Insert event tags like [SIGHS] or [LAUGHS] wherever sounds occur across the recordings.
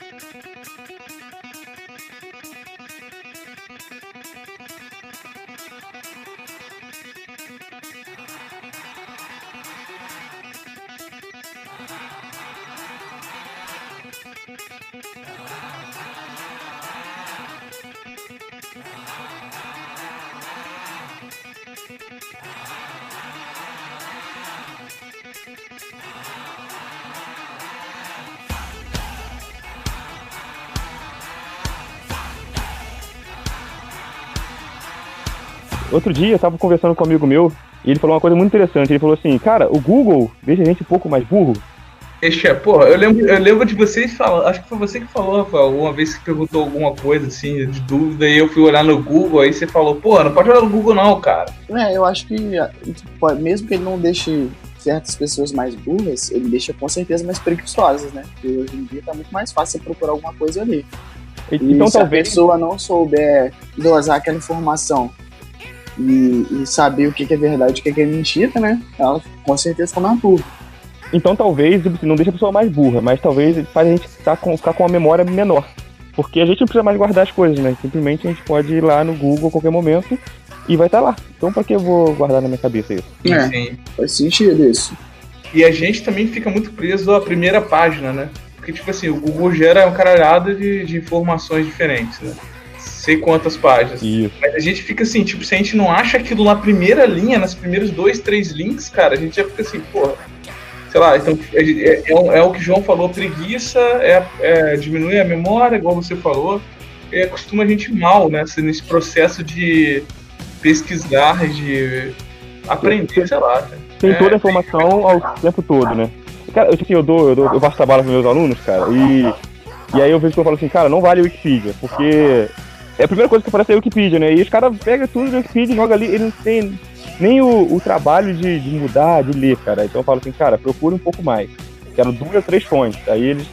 Thank you. Outro dia eu tava conversando com um amigo meu e ele falou uma coisa muito interessante. Ele falou assim, cara, o Google deixa a gente um pouco mais burro. Deixa, porra, eu lembro, eu lembro de vocês falando, acho que foi você que falou, Rafael, uma vez que perguntou alguma coisa assim, de dúvida, e eu fui olhar no Google, aí você falou, pô, não pode olhar no Google não, cara. É, eu acho que mesmo que ele não deixe certas pessoas mais burras, ele deixa com certeza mais preguiçosas, né? Porque hoje em dia tá muito mais fácil você procurar alguma coisa ali. E então se talvez a pessoa não souber dosar aquela informação e, e saber o que, que é verdade e o que, que é mentira, né? Ela com certeza fica mais burra. Então talvez não deixe a pessoa mais burra, mas talvez faz a gente ficar com, ficar com uma memória menor. Porque a gente não precisa mais guardar as coisas, né? Simplesmente a gente pode ir lá no Google a qualquer momento e vai estar tá lá. Então para que eu vou guardar na minha cabeça isso? É, Sim. faz sentido isso. E a gente também fica muito preso à primeira página, né? Porque, tipo assim, o Google gera um caralhado de, de informações diferentes, né? Sei quantas páginas. Isso. Mas a gente fica assim, tipo, se a gente não acha aquilo na primeira linha, nas primeiros dois, três links, cara, a gente já fica assim, porra. Sei lá, então é, é, é, é o que o João falou, preguiça, é, é, diminui a memória, igual você falou, e acostuma a gente mal, né? Nesse processo de pesquisar, de aprender, sei lá. Tem toda a informação ao tempo todo, né? Cara, eu, assim, eu, dou, eu, dou, eu faço trabalho com meus alunos, cara, e, e aí eu vejo que eu falo assim, cara, não vale o Wikipedia, porque é a primeira coisa que aparece é a Wikipedia, né? E os caras pegam tudo da Wikipedia e jogam ali, ele não tem nem o, o trabalho de, de, mudar, de ler, cara. Então eu falo assim, cara, procura um pouco mais. Quero duas, três fontes. Aí eles,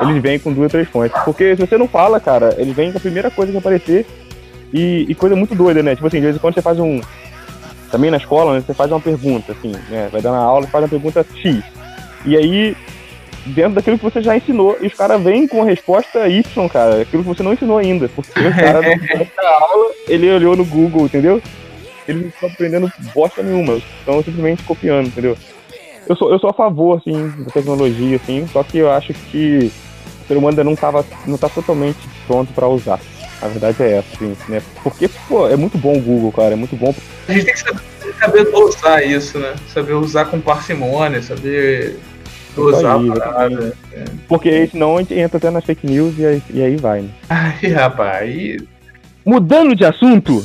eles vêm com duas, três fontes. Porque se você não fala, cara, eles vêm com a primeira coisa que aparecer e, e coisa muito doida, né? Tipo assim, de vez em quando você faz um. Também na escola, né? Você faz uma pergunta, assim, né? Vai dar na aula e faz uma pergunta X. E aí dentro daquilo que você já ensinou. E os caras vêm com a resposta Y, cara. Aquilo que você não ensinou ainda. Porque o cara [LAUGHS] não aula, ele olhou no Google, entendeu? Eles não estão aprendendo bosta nenhuma. Estão simplesmente copiando, entendeu? Eu sou, eu sou a favor, assim, da tecnologia, assim, só que eu acho que o ser humano ainda não, tava, não tá totalmente pronto para usar. A verdade é essa, assim, né? Porque, pô, é muito bom o Google, cara, é muito bom. A gente tem que saber, saber usar isso, né? Saber usar com parcimônia, saber Usar parada. É. Porque senão a gente entra até nas fake news e aí, e aí vai, né? Ai, rapaz, aí... Mudando de assunto,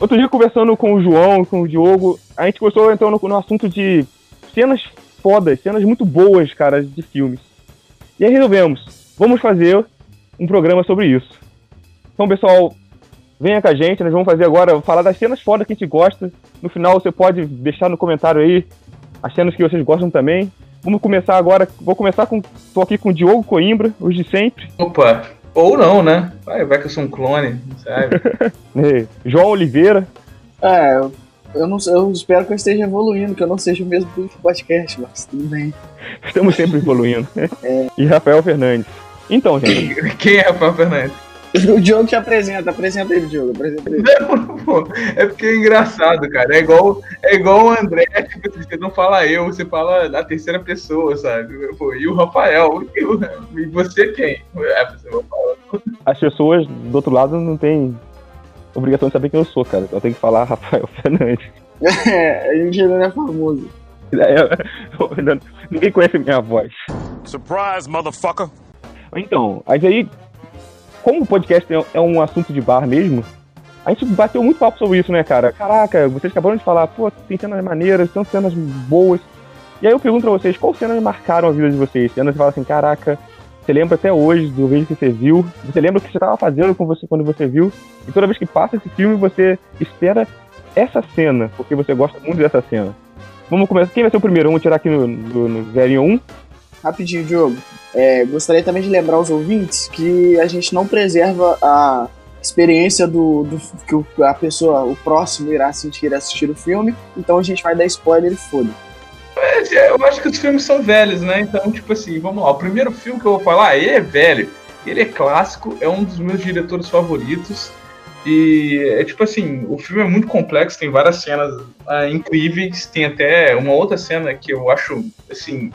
Outro dia, conversando com o João, com o Diogo, a gente começou então no, no, assunto de cenas fodas, cenas muito boas, cara, de filmes. E aí resolvemos, vamos fazer um programa sobre isso. Então, pessoal, venha com a gente, nós vamos fazer agora, falar das cenas fodas que a gente gosta. No final, você pode deixar no comentário aí as cenas que vocês gostam também. Vamos começar agora, vou começar com, tô aqui com o Diogo Coimbra, os de sempre. Opa, ou não, né? Vai, vai que eu sou um clone, sabe? [LAUGHS] João Oliveira. É, eu, não, eu espero que eu esteja evoluindo, que eu não seja o mesmo do podcast, mas tudo bem. Estamos sempre evoluindo. [LAUGHS] É. E Rafael Fernandes. Então, gente. [LAUGHS] Quem é Rafael Fernandes? O Diogo te apresenta, apresenta ele, Diogo. Apresenta ele. Não, [LAUGHS] pô, é porque é engraçado, cara. É igual, é igual o André, tipo, você não fala eu, você fala na terceira pessoa, sabe? Pô, e o Rafael, [LAUGHS] e, o, e você quem? É, você As pessoas do outro lado não têm obrigação de saber quem eu sou, cara. Eu tenho que falar Rafael Fernandes. É, a gente ainda não é famoso. É, ninguém conhece minha voz. Surprise, motherfucker! Então, mas aí, como o podcast é um assunto de bar mesmo, a gente bateu muito papo sobre isso, né, cara? Caraca, vocês acabaram de falar, pô, tem cenas maneiras, tem cenas boas. E aí eu pergunto pra vocês, quais cenas marcaram a vida de vocês? Cenas que fala assim, caraca, você lembra até hoje do vídeo que você viu? Você lembra o que você estava fazendo com você quando você viu? E toda vez que passa esse filme, você espera essa cena, porque você gosta muito dessa cena. Vamos começar. Quem vai ser o primeiro? Vamos tirar aqui no, no, no 1. Rapidinho, Diogo. É, gostaria também de lembrar aos ouvintes que a gente não preserva a, experiência do, do que a pessoa, o próximo irá sentir assistir o filme, então a gente vai dar spoiler e foda. É, eu acho que os filmes são velhos, né? Então, tipo assim, vamos lá. O primeiro filme que eu vou falar, ele é velho, ele é clássico, é um dos meus diretores favoritos. E é tipo assim, o filme é muito complexo, tem várias cenas ah, incríveis, tem até uma outra cena que eu acho assim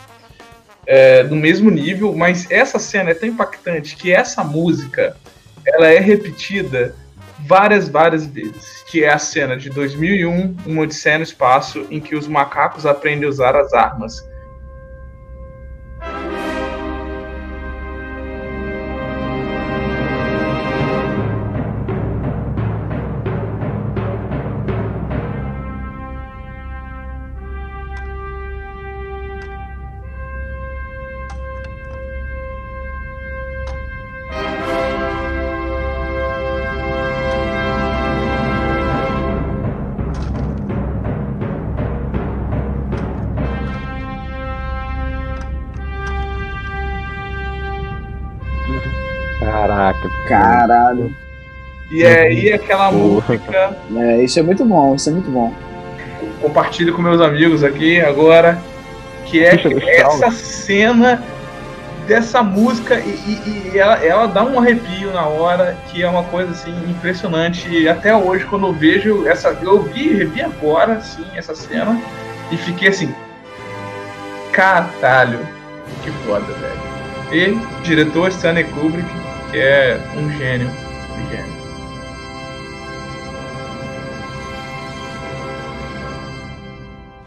é, do mesmo nível, mas essa cena é tão impactante que essa música ela é repetida várias, várias vezes, que é a cena de 2001, Uma Odisseia no Espaço, em que os macacos aprendem a usar as armas. E aí aquela música. É, isso é muito bom, isso é muito bom. Compartilho com meus amigos aqui agora. Que é essa cena dessa música e, e, e ela, ela, dá um arrepio na hora, que é uma coisa assim impressionante. E até hoje, quando eu vejo essa. Eu vi, revi agora, assim, essa cena, e fiquei assim. Caralho, que foda, velho. E diretor Stanley Kubrick que é um gênio. Um gênio.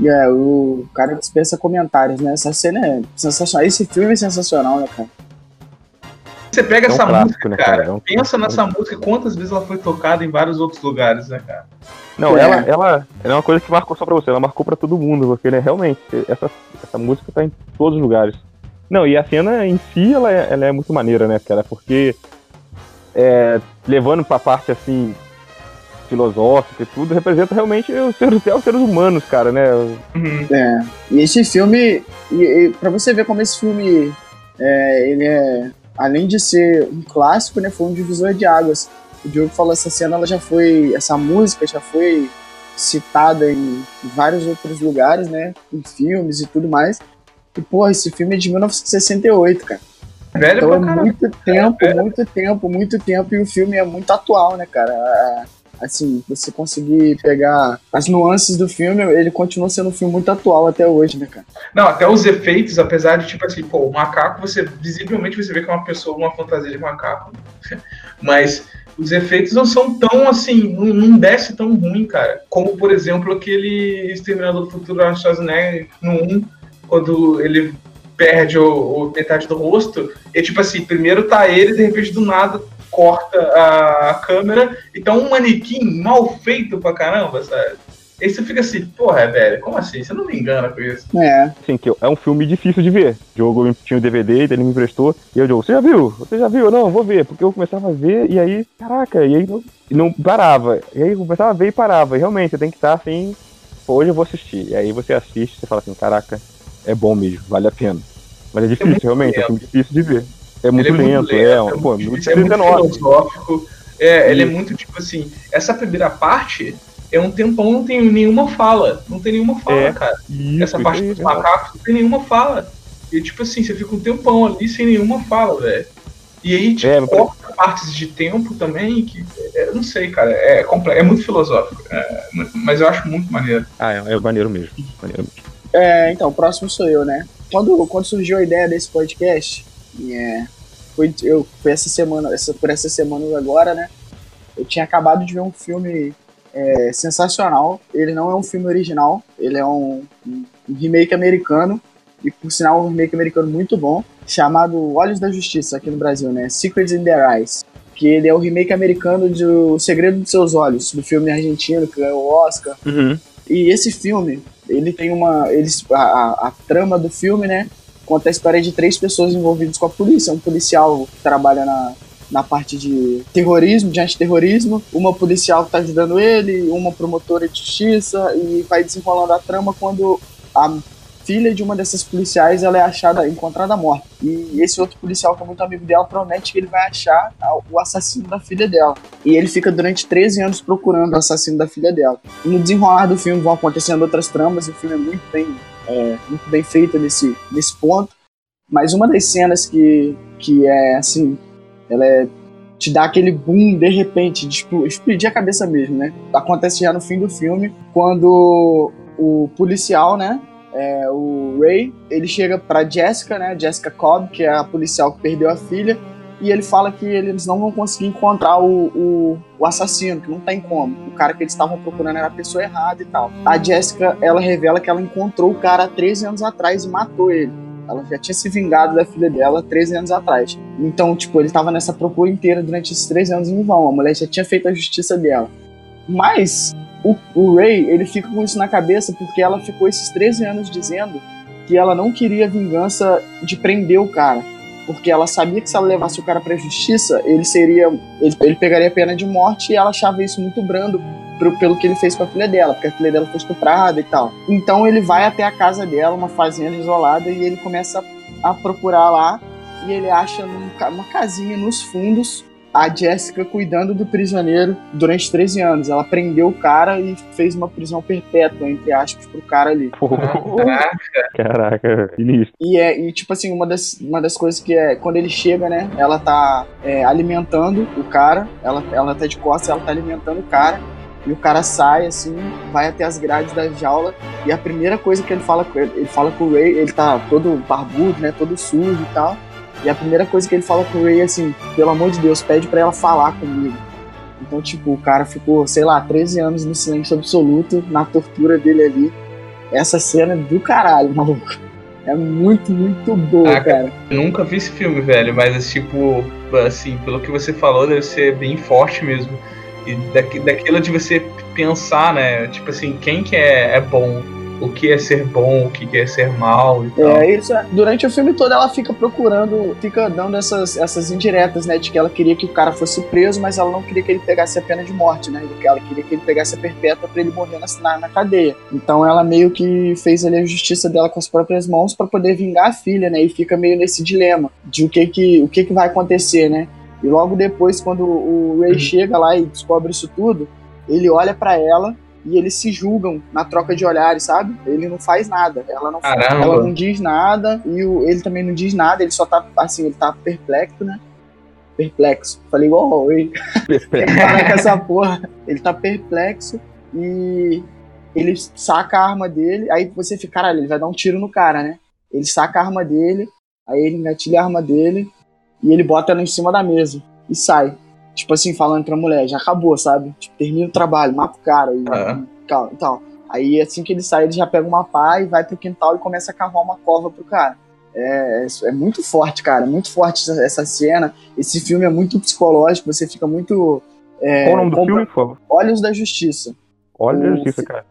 É, o cara dispensa comentários, né? Essa cena é sensacional. Esse filme é sensacional, né, cara? Você pega é um essa clássico, música, né, cara, é um pensa nessa música, quantas vezes ela foi tocada em vários outros lugares, né, cara? Não, é. ela, ela, ela é uma coisa que marcou só pra você, ela marcou pra todo mundo, porque né, realmente, essa, essa música tá em todos os lugares. Não, e a cena em si, ela é, ela é muito maneira, né, cara? Porque é, levando pra parte, assim, filosófica e tudo, representa realmente os seres, os seres humanos, cara, né? Uhum. É. E esse filme, e, e, pra você ver como esse filme, é, ele é, além de ser um clássico, né, foi um divisor de águas. O Diogo falou, essa cena, ela já foi, essa música já foi citada em vários outros lugares, né, em filmes e tudo mais. E, porra, esse filme é de 1968, cara. Velho então é muito tempo, é, muito tempo, muito tempo, e o filme é muito atual, né, cara? Assim, você conseguir pegar as nuances do filme, ele continua sendo um filme muito atual até hoje, né, cara? Não, até os efeitos, apesar de, tipo assim, pô, o macaco, você visivelmente você vê que é uma pessoa, uma fantasia de macaco. [LAUGHS] Mas os efeitos não são tão assim, não, não desce tão ruim, cara. Como, por exemplo, aquele Exterminador do Futuro Schwarzenegger no 1, quando ele perde o, o, metade do rosto, e tipo assim, primeiro tá ele, de repente do nada corta a, câmera, e tá um manequim mal feito pra caramba, sabe? Aí você fica assim, porra, velho, como assim? Você não me engana com isso. É. Assim, que é um filme difícil de ver. O Diogo tinha o DVD, ele me emprestou, e eu, Diogo, você já viu? Você já viu? Não, vou ver. Porque eu começava a ver, e aí, caraca, e aí não, não parava. E aí eu começava a ver e parava. E realmente, você tem que estar assim, hoje eu vou assistir. E aí você assiste, você fala assim, caraca, é bom mesmo, vale a pena. Mas é difícil, é realmente, lento. é difícil de ver. É muito, é muito lento, lento, é, é, pô, muito, difícil, é muito filosófico. É, ele é muito tipo assim. Essa primeira parte é um tempão, não tem nenhuma fala. Não tem nenhuma fala, é, cara. Isso, essa parte dos macacos não tem nenhuma fala. E tipo assim, você fica um tempão ali sem nenhuma fala, velho. E aí, tipo, é, corta partes de tempo também, que é, eu não sei, cara, é, é muito filosófico. É, mas eu acho muito maneiro. Ah, é, é maneiro mesmo. Maneiro mesmo. É, então, o próximo sou eu, né? Quando, quando surgiu a ideia desse podcast, é, foi, eu, foi essa semana, essa, por essa semana agora, né? Eu tinha acabado de ver um filme é, sensacional. Ele não é um filme original, ele é um, um, remake americano, e por sinal um remake americano muito bom, chamado Olhos da Justiça aqui no Brasil, né? Secrets in Their Eyes. Que ele é o remake americano de O Segredo dos Seus Olhos, do filme argentino que ganhou o Oscar. Uhum. E esse filme, ele tem uma. Eles, a, a, a, trama do filme, né? Conta a história de três pessoas envolvidas com a polícia. Um policial que trabalha na, na parte de terrorismo, de antiterrorismo, uma policial que está ajudando ele, uma promotora de justiça, e vai desenrolando a trama quando a filha de uma dessas policiais ela é achada, encontrada morta. E esse outro policial, que é muito amigo dela, promete que ele vai achar o assassino da filha dela. E ele fica durante 13 anos procurando o assassino da filha dela. No desenrolar do filme vão acontecendo outras tramas, e o filme é muito bem, é, muito bem feito nesse, nesse ponto. Mas uma das cenas que, que é assim, ela é te dá aquele boom de repente, de explodir a cabeça mesmo, né? Acontece já no fim do filme, quando o policial, né? É, o Ray, ele chega pra Jessica, né? Jessica Cobb, que é a policial que perdeu a filha, e ele fala que eles não vão conseguir encontrar o, o, o, assassino, que não tem como. O cara que eles estavam procurando era a pessoa errada e tal. A Jessica, ela revela que ela encontrou o cara 13 anos atrás e matou ele. Ela já tinha se vingado da filha dela 13 anos atrás. Então, tipo, ele tava nessa procura inteira durante esses 13 anos em vão. A mulher já tinha feito a justiça dela. Mas o, o Ray, ele fica com isso na cabeça porque ela ficou esses 13 anos dizendo que ela não queria vingança de prender o cara. Porque ela sabia que se ela levasse o cara pra justiça, ele seria. Ele, ele pegaria pena de morte e ela achava isso muito brando pelo que ele fez com a filha dela, porque a filha dela foi estuprada e tal. Então ele vai até a casa dela, uma fazenda isolada, e ele começa a procurar lá e ele acha uma casinha nos fundos a Jessica cuidando do prisioneiro durante 13 anos. Ela prendeu o cara e fez uma prisão perpétua, entre aspas, pro cara ali. Caraca! Caraca, início. E é, e tipo assim, uma das, uma das coisas que é, quando ele chega, né, ela tá é, alimentando o cara, ela, ela tá de costas, ela tá alimentando o cara, e o cara sai, assim, vai até as grades da jaula. E a primeira coisa que ele fala com ele, ele fala com o Ray, ele tá todo barbudo, né? Todo sujo e tal. E a primeira coisa que ele fala com o Ray é assim, pelo amor de Deus, pede para ela falar comigo. Então, tipo, o cara ficou, sei lá, 13 anos no silêncio absoluto, na tortura dele ali. Essa cena é do caralho, [LAUGHS] maluco. É muito, muito boa, ah, cara. Eu nunca vi esse filme, velho, mas tipo, assim, pelo que você falou, deve ser bem forte mesmo. E daqui, daquilo de você pensar, né? Tipo assim, quem que é, é bom? O que é ser bom, o que é ser mal e tal. É, isso. É. Durante o filme todo ela fica procurando, fica dando essas, essas indiretas, né? De que ela queria que o cara fosse preso, mas ela não queria que ele pegasse a pena de morte, né? Que ela queria que ele pegasse a perpétua para ele morrer na, na cadeia. Então ela meio que fez ali a justiça dela com as próprias mãos para poder vingar a filha, né? E fica meio nesse dilema de o que que, o que, que vai acontecer, né? E logo depois, quando o Ray uhum. chega lá e descobre isso tudo, ele olha para ela e eles se julgam na troca de olhares, sabe? Ele não faz nada, ela não, ela não diz nada e o, ele também não diz nada, ele só tá assim, ele tá perplexo, né? Perplexo. Falei igual o Ray. Para com essa porra. Ele tá perplexo e ele saca a arma dele, aí você fica, caralho, ele vai dar um tiro no cara, né? Ele saca a arma dele, aí ele engatilha a arma dele e ele bota ela em cima da mesa e sai. Tipo assim, falando pra mulher, já acabou, sabe? Tipo, termina o trabalho, mata o cara e, é. e tal. Aí assim que ele sai, ele já pega uma pá e vai pro quintal e começa a cavar uma cova pro cara. É, é, é muito forte, cara. Muito forte essa, essa, cena. Esse filme é muito psicológico, você fica muito. É, Qual o nome do filme, por favor? Olhos da Justiça. Olhos da Justiça, cara.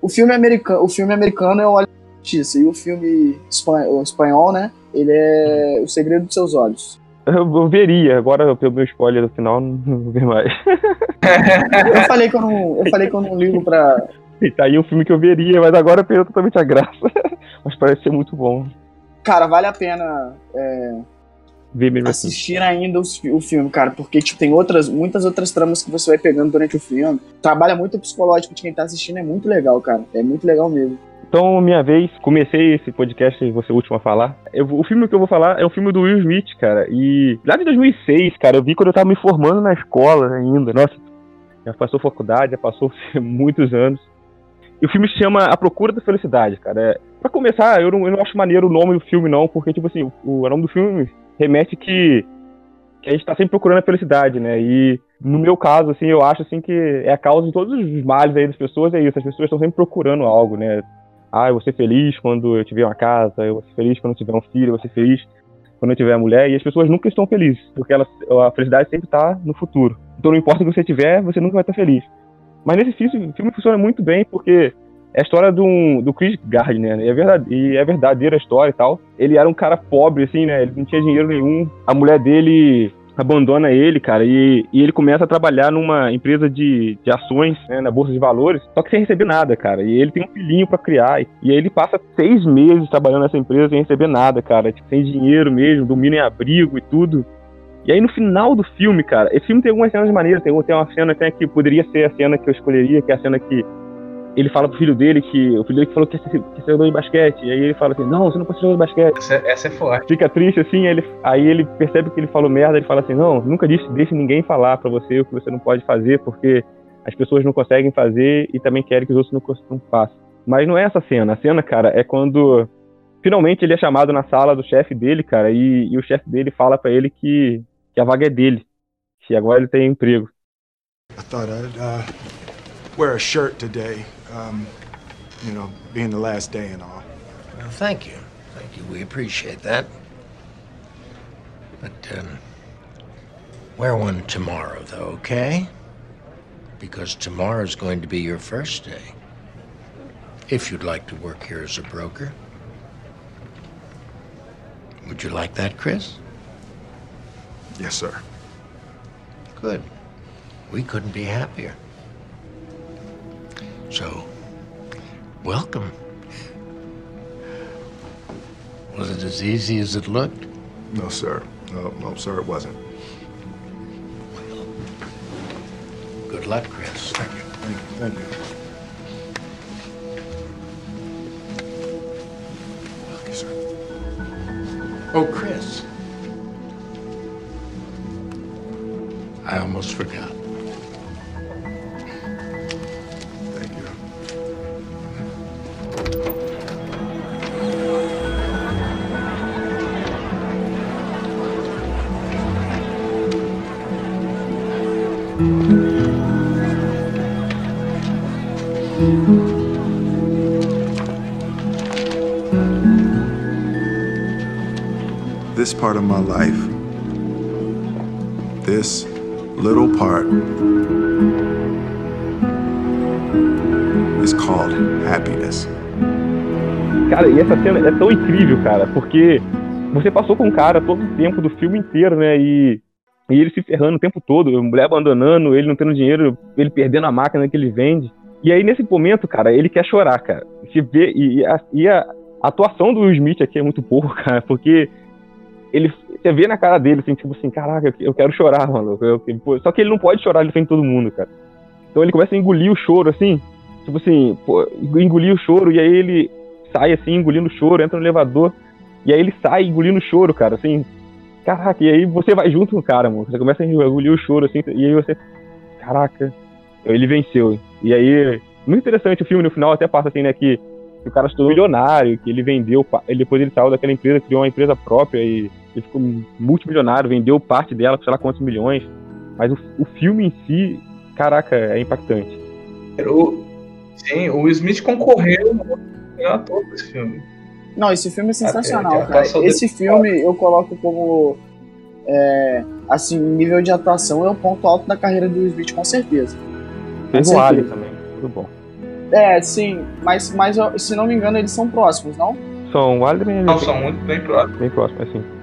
O filme americano, o filme americano é Olhos da Justiça. E o filme espanhol, né? Ele é O Segredo dos Seus Olhos. Eu, veria, agora pelo meu spoiler no final, não vou ver mais. eu, falei que eu, não, eu falei que eu não ligo pra. E tá aí um filme que eu veria, mas agora perdeu totalmente a graça. [LAUGHS] mas parece ser muito bom. Cara, vale a pena é, ver mesmo assim. assistir assim. ainda o, o filme, cara, porque tipo, tem outras, muitas outras tramas que você vai pegando durante o filme. Trabalha muito o psicológico de quem tá assistindo, é muito legal, cara. É muito legal mesmo. Então, minha vez, comecei esse podcast vou ser o último a falar. Eu, o filme que eu vou falar é um filme do Will Smith, cara. E lá de 2006, cara, eu vi quando eu tava me formando na escola ainda. Nossa, já passou faculdade, já passou [LAUGHS] muitos anos. E o filme se chama A Procura da Felicidade, cara. É, pra começar, eu não, eu não acho maneiro o nome do filme, não, porque, tipo assim, o, o nome do filme remete que, que a gente tá sempre procurando a felicidade, né? E no meu caso, assim, eu acho assim que é a causa de todos os males aí das pessoas, é isso. As pessoas estão sempre procurando algo, né? Ah, eu vou ser feliz quando eu tiver uma casa, eu vou ser feliz quando eu tiver um filho, eu vou ser feliz quando eu tiver uma mulher, e as pessoas nunca estão felizes, porque ela, a felicidade sempre está no futuro. Então não importa o que você tiver, você nunca vai estar feliz. Mas nesse filme, filme funciona muito bem, porque é a história do, do Chris Gardner, né? E é, verdade, e é verdadeira a história e tal. Ele era um cara pobre, assim, né? Ele não tinha dinheiro nenhum. A mulher dele abandona ele, cara, e, e ele começa a trabalhar numa empresa de, de ações, né, na Bolsa de Valores, só que sem receber nada, cara. E ele tem um filhinho para criar. E, e aí ele passa seis meses trabalhando nessa empresa sem receber nada, cara. Tipo, sem dinheiro mesmo, dormindo em abrigo e tudo. E aí no final do filme, cara, esse filme tem algumas cenas maneiras. Tem, tem uma cena que poderia ser a cena que eu escolheria, que é a cena que ele fala pro filho dele que. O filho dele que falou que ia ser, ser jogador de basquete. E aí ele fala assim: Não, você não pode ser jogador de basquete. Essa, essa é forte. Fica triste assim, ele, aí ele percebe que ele falou merda. Ele fala assim: Não, nunca disse, deixe ninguém falar pra você o que você não pode fazer, porque as pessoas não conseguem fazer e também querem que os outros não, não façam. Mas não é essa cena. A cena, cara, é quando finalmente ele é chamado na sala do chefe dele, cara, e, e o chefe dele fala para ele que, que a vaga é dele, que agora ele tem emprego. I thought I'd uh, wear a shirt today. Um, you know, being the last day and all. Well, thank you. Thank you. We appreciate that. But, um, wear one tomorrow, though, okay? Because tomorrow's going to be your first day. If you'd like to work here as a broker. Would you like that, Chris? Yes, sir. Good. We couldn't be happier. So, welcome. Was it as easy as it looked? No, sir. No, no, sir, it wasn't. Well, good luck, Chris. Thank you. Thank you. Thank you. You, sir. Oh, Chris. I almost forgot. Part of my life, this little part, is called happiness. Cara, e essa cena é tão incrível, cara, porque você passou com o cara todo o tempo do filme inteiro, né? E e ele se ferrando o tempo todo, a mulher abandonando, ele não tendo dinheiro, ele perdendo a máquina que ele vende. E aí, nesse momento, cara, ele quer chorar, cara. Se vê, e, a, e a, atuação do Will Smith aqui é muito pouco, [LAUGHS] cara, porque ele, você vê na cara dele, assim, tipo assim, caraca, eu quero chorar, mano. Eu, eu, só que ele não pode chorar ele frente todo mundo, cara. Então ele começa a engolir o choro, assim, tipo assim, pô, engolir o choro, e aí ele sai, assim, engolindo o choro, entra no elevador, e aí ele sai engolindo o choro, cara, assim, caraca, e aí você vai junto com o cara, mano. Você começa a engolir o choro, assim, e aí você. Caraca, ele venceu. E aí, muito interessante o filme no final até passa assim, né, que, que o cara tornou milionário, que ele vendeu, ele, depois ele saiu daquela empresa, criou uma empresa própria e ele ficou multimilionário, vendeu parte dela sei lá quantos milhões. Mas o, o filme em si, caraca, é impactante. O, sim, o Smith concorreu a todo esse filme. Não, esse filme é sensacional, cara. Esse filme eu coloco como. É, assim, nível de atuação é o ponto alto da carreira do Smith, com certeza. Fez o Alien também, muito bom. É, sim, mas, mas se não me engano eles são próximos, não? São o Alien Não, são muito bem próximos. Bem próximos, assim.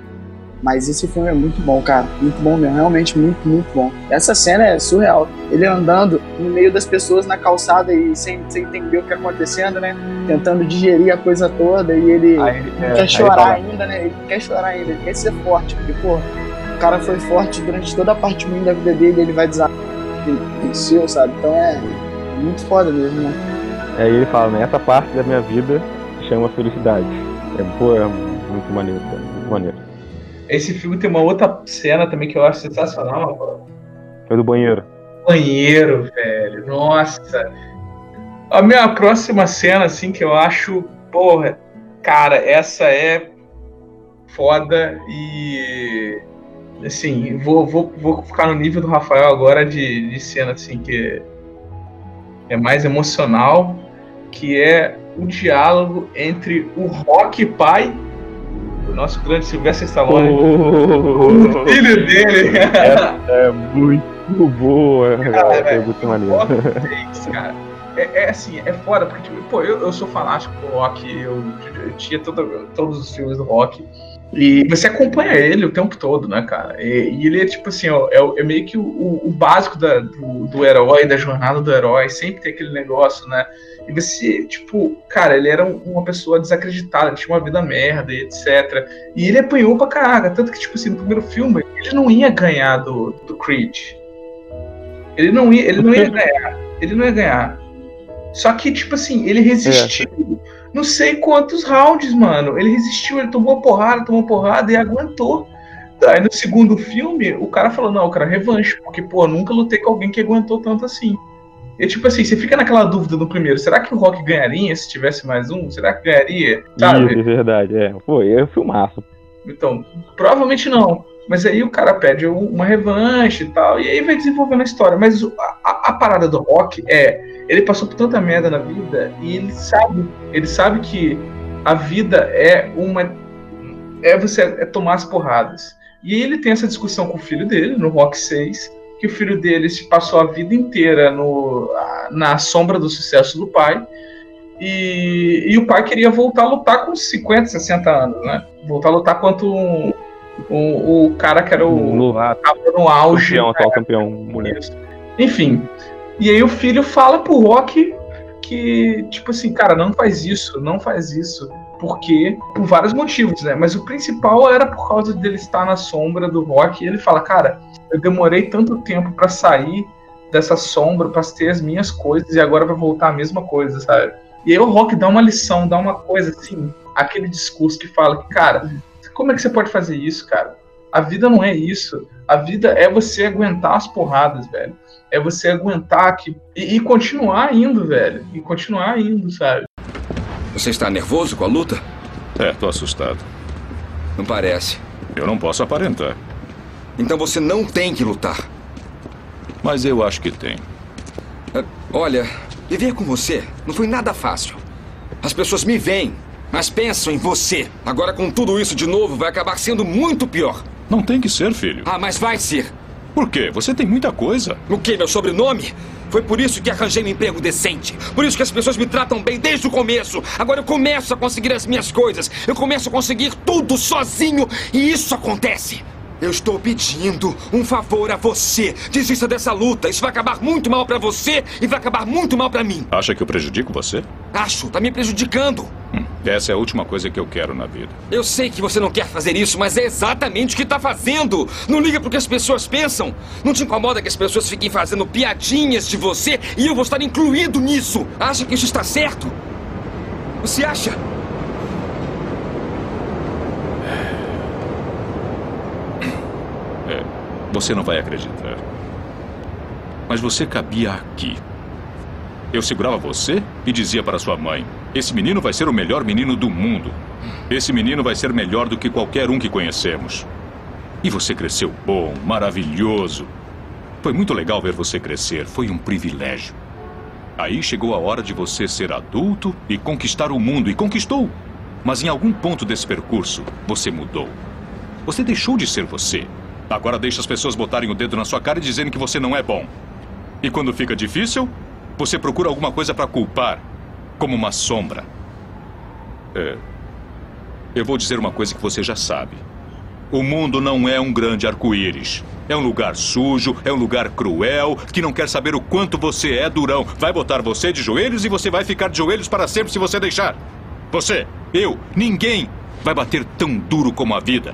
Mas esse filme é muito bom, cara. Muito bom mesmo. Realmente muito, muito bom. Essa cena é surreal. Ele andando no meio das pessoas na calçada e sem, sem entender o que tá acontecendo, né? Tentando digerir a coisa toda e ele aí, é, quer chorar ainda, né? Ele quer chorar ainda, ele quer ser forte. Porque, pô, o cara foi forte durante toda a parte ruim da vida dele ele vai desabar. Ele venceu, sabe? Então é muito foda mesmo, né? Aí ele fala, né? Essa parte da minha vida chama felicidade. É, pô, é muito maneiro, cara. Muito maneiro. Esse filme tem uma outra cena também que eu acho sensacional. É do banheiro. Banheiro, velho. Nossa. A minha próxima cena, assim, que eu acho. Porra, cara, essa é foda e. Assim, vou, vou, vou ficar no nível do Rafael agora de, de cena, assim, que é mais emocional, que é o diálogo entre o Rock pai o nosso grande Silvestre Stallone. Oh, [LAUGHS] o filho dele. É, é muito boa. Cara, é, é muito maneiro. cara. É, é, assim, é foda, porque, tipo, pô, eu, eu sou fanático do rock, eu, eu tinha todo, todos os filmes do rock. E você acompanha ele o tempo todo, né, cara? E, e ele é tipo assim, ó, é, é meio que o, o, básico da, do, do herói, da jornada do herói, sempre tem aquele negócio, né? E você, tipo, cara, ele era uma pessoa desacreditada, tinha uma vida merda e etc. E ele apanhou pra caraca, tanto que, tipo assim, no primeiro filme, ele não ia ganhar do, do Creed. Ele não ia, ele não ia ganhar. Ele não ia ganhar. Só que, tipo assim, ele resistiu. É não sei quantos rounds, mano. Ele resistiu, ele tomou porrada, tomou porrada e aguentou. Aí no segundo filme, o cara falou, não, cara, revanche, porque, pô, nunca lutei com alguém que aguentou tanto assim. E tipo assim, você fica naquela dúvida no primeiro, será que o Rock ganharia se tivesse mais um? Será que ganharia? Sabe? Isso, é verdade, é. Pô, é filmaço. Então, provavelmente não. Mas aí o cara pede uma revanche e tal, e aí vai desenvolvendo a história. Mas a, a parada do Rock é ele passou por tanta merda na vida e ele sabe, ele sabe que a vida é uma é você é tomar as porradas. E ele tem essa discussão com o filho dele no Rock 6, que o filho dele se passou a vida inteira no, na sombra do sucesso do pai. E, e o pai queria voltar a lutar com 50, 60 anos, né? Voltar a lutar contra um, um, o cara que era o. No, no auge. Campeão, atual campeão mulher. Enfim, e aí o filho fala pro Rock que, tipo assim, cara, não faz isso, não faz isso. Porque, por vários motivos, né? Mas o principal era por causa dele estar na sombra do Rock. E ele fala, cara, eu demorei tanto tempo para sair dessa sombra, para ter as minhas coisas, e agora vai voltar a mesma coisa, sabe? E aí o Rock dá uma lição, dá uma coisa assim, aquele discurso que fala que, cara, como é que você pode fazer isso, cara? A vida não é isso. A vida é você aguentar as porradas, velho é você aguentar que, e, e continuar indo, velho. E continuar indo, sabe? Você está nervoso com a luta? É, tô assustado. Não parece. Eu não posso aparentar. Então você não tem que lutar. Mas eu acho que tem. É, olha, viver com você não foi nada fácil. As pessoas me veem, mas pensam em você. Agora, com tudo isso de novo, vai acabar sendo muito pior. Não tem que ser, filho. Ah, mas vai ser. Por quê? Você tem muita coisa. O quê? Meu sobrenome? Foi por isso que arranjei um emprego decente. Por isso que as pessoas me tratam bem desde o começo. Agora eu começo a conseguir as minhas coisas. Eu começo a conseguir tudo sozinho. E isso acontece. Eu estou pedindo um favor a você. Desista dessa luta. Isso vai acabar muito mal para você e vai acabar muito mal para mim. Acha que eu prejudico você? Acho. Tá me prejudicando. Hum, essa é a última coisa que eu quero na vida. Eu sei que você não quer fazer isso, mas é exatamente o que está fazendo. Não liga pro que as pessoas pensam. Não te incomoda que as pessoas fiquem fazendo piadinhas de você e eu vou estar incluído nisso. Acha que isso está certo? Você acha? Você não vai acreditar. Mas você cabia aqui. Eu segurava você e dizia para sua mãe: Esse menino vai ser o melhor menino do mundo. Esse menino vai ser melhor do que qualquer um que conhecemos. E você cresceu bom, maravilhoso. Foi muito legal ver você crescer, foi um privilégio. Aí chegou a hora de você ser adulto e conquistar o mundo, e conquistou. Mas em algum ponto desse percurso, você mudou. Você deixou de ser você. Agora deixa as pessoas botarem o dedo na sua cara e dizerem que você não é bom. E quando fica difícil, você procura alguma coisa para culpar, como uma sombra. É. Eu vou dizer uma coisa que você já sabe. O mundo não é um grande arco-íris. É um lugar sujo, é um lugar cruel, que não quer saber o quanto você é durão. Vai botar você de joelhos e você vai ficar de joelhos para sempre se você deixar. Você, eu, ninguém vai bater tão duro como a vida.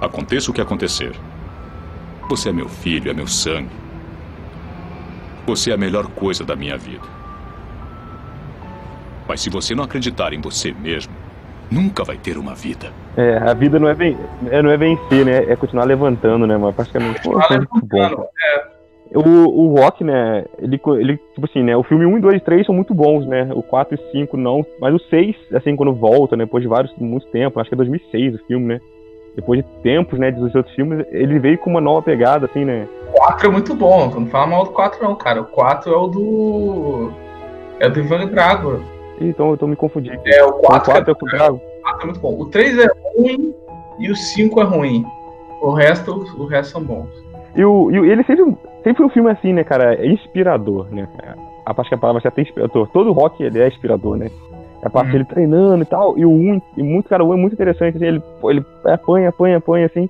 Aconteça o que acontecer. Você é meu filho, é meu sangue. Você é a melhor coisa da minha vida. Mas se você não acreditar em você mesmo, nunca vai ter uma vida. É, a vida não é, ven é, não é vencer, né? É continuar levantando, né, mano? Praticamente. Levantando, é. O, o Rock, né, ele, ele, tipo assim, né, o filme 1, 2 e 3 são muito bons, né, o 4 e 5 não, mas o 6, assim, quando volta, né, depois de vários, muito tempo, acho que é 2006 o filme, né, depois de tempos, né, dos outros filmes, ele veio com uma nova pegada, assim, né. O 4 é muito bom, não fala mal do 4 não, cara, o 4 é o do... é o do Ivan Drago. Então eu tô me confundindo. É, o 4, o 4 é, é, o Drago. O 4 é muito bom. O 3 é ruim e o 5 é ruim. O resto, o resto são bons. E, o, e ele sempre, sempre foi um filme assim, né, cara? É inspirador, né? A parte que a palavra já tem inspirador. Todo rock ele é inspirador, né? A parte uhum. dele treinando e tal. E o 1, e muito, cara, o 1 é muito interessante. Assim, ele, ele apanha, apanha, apanha, assim.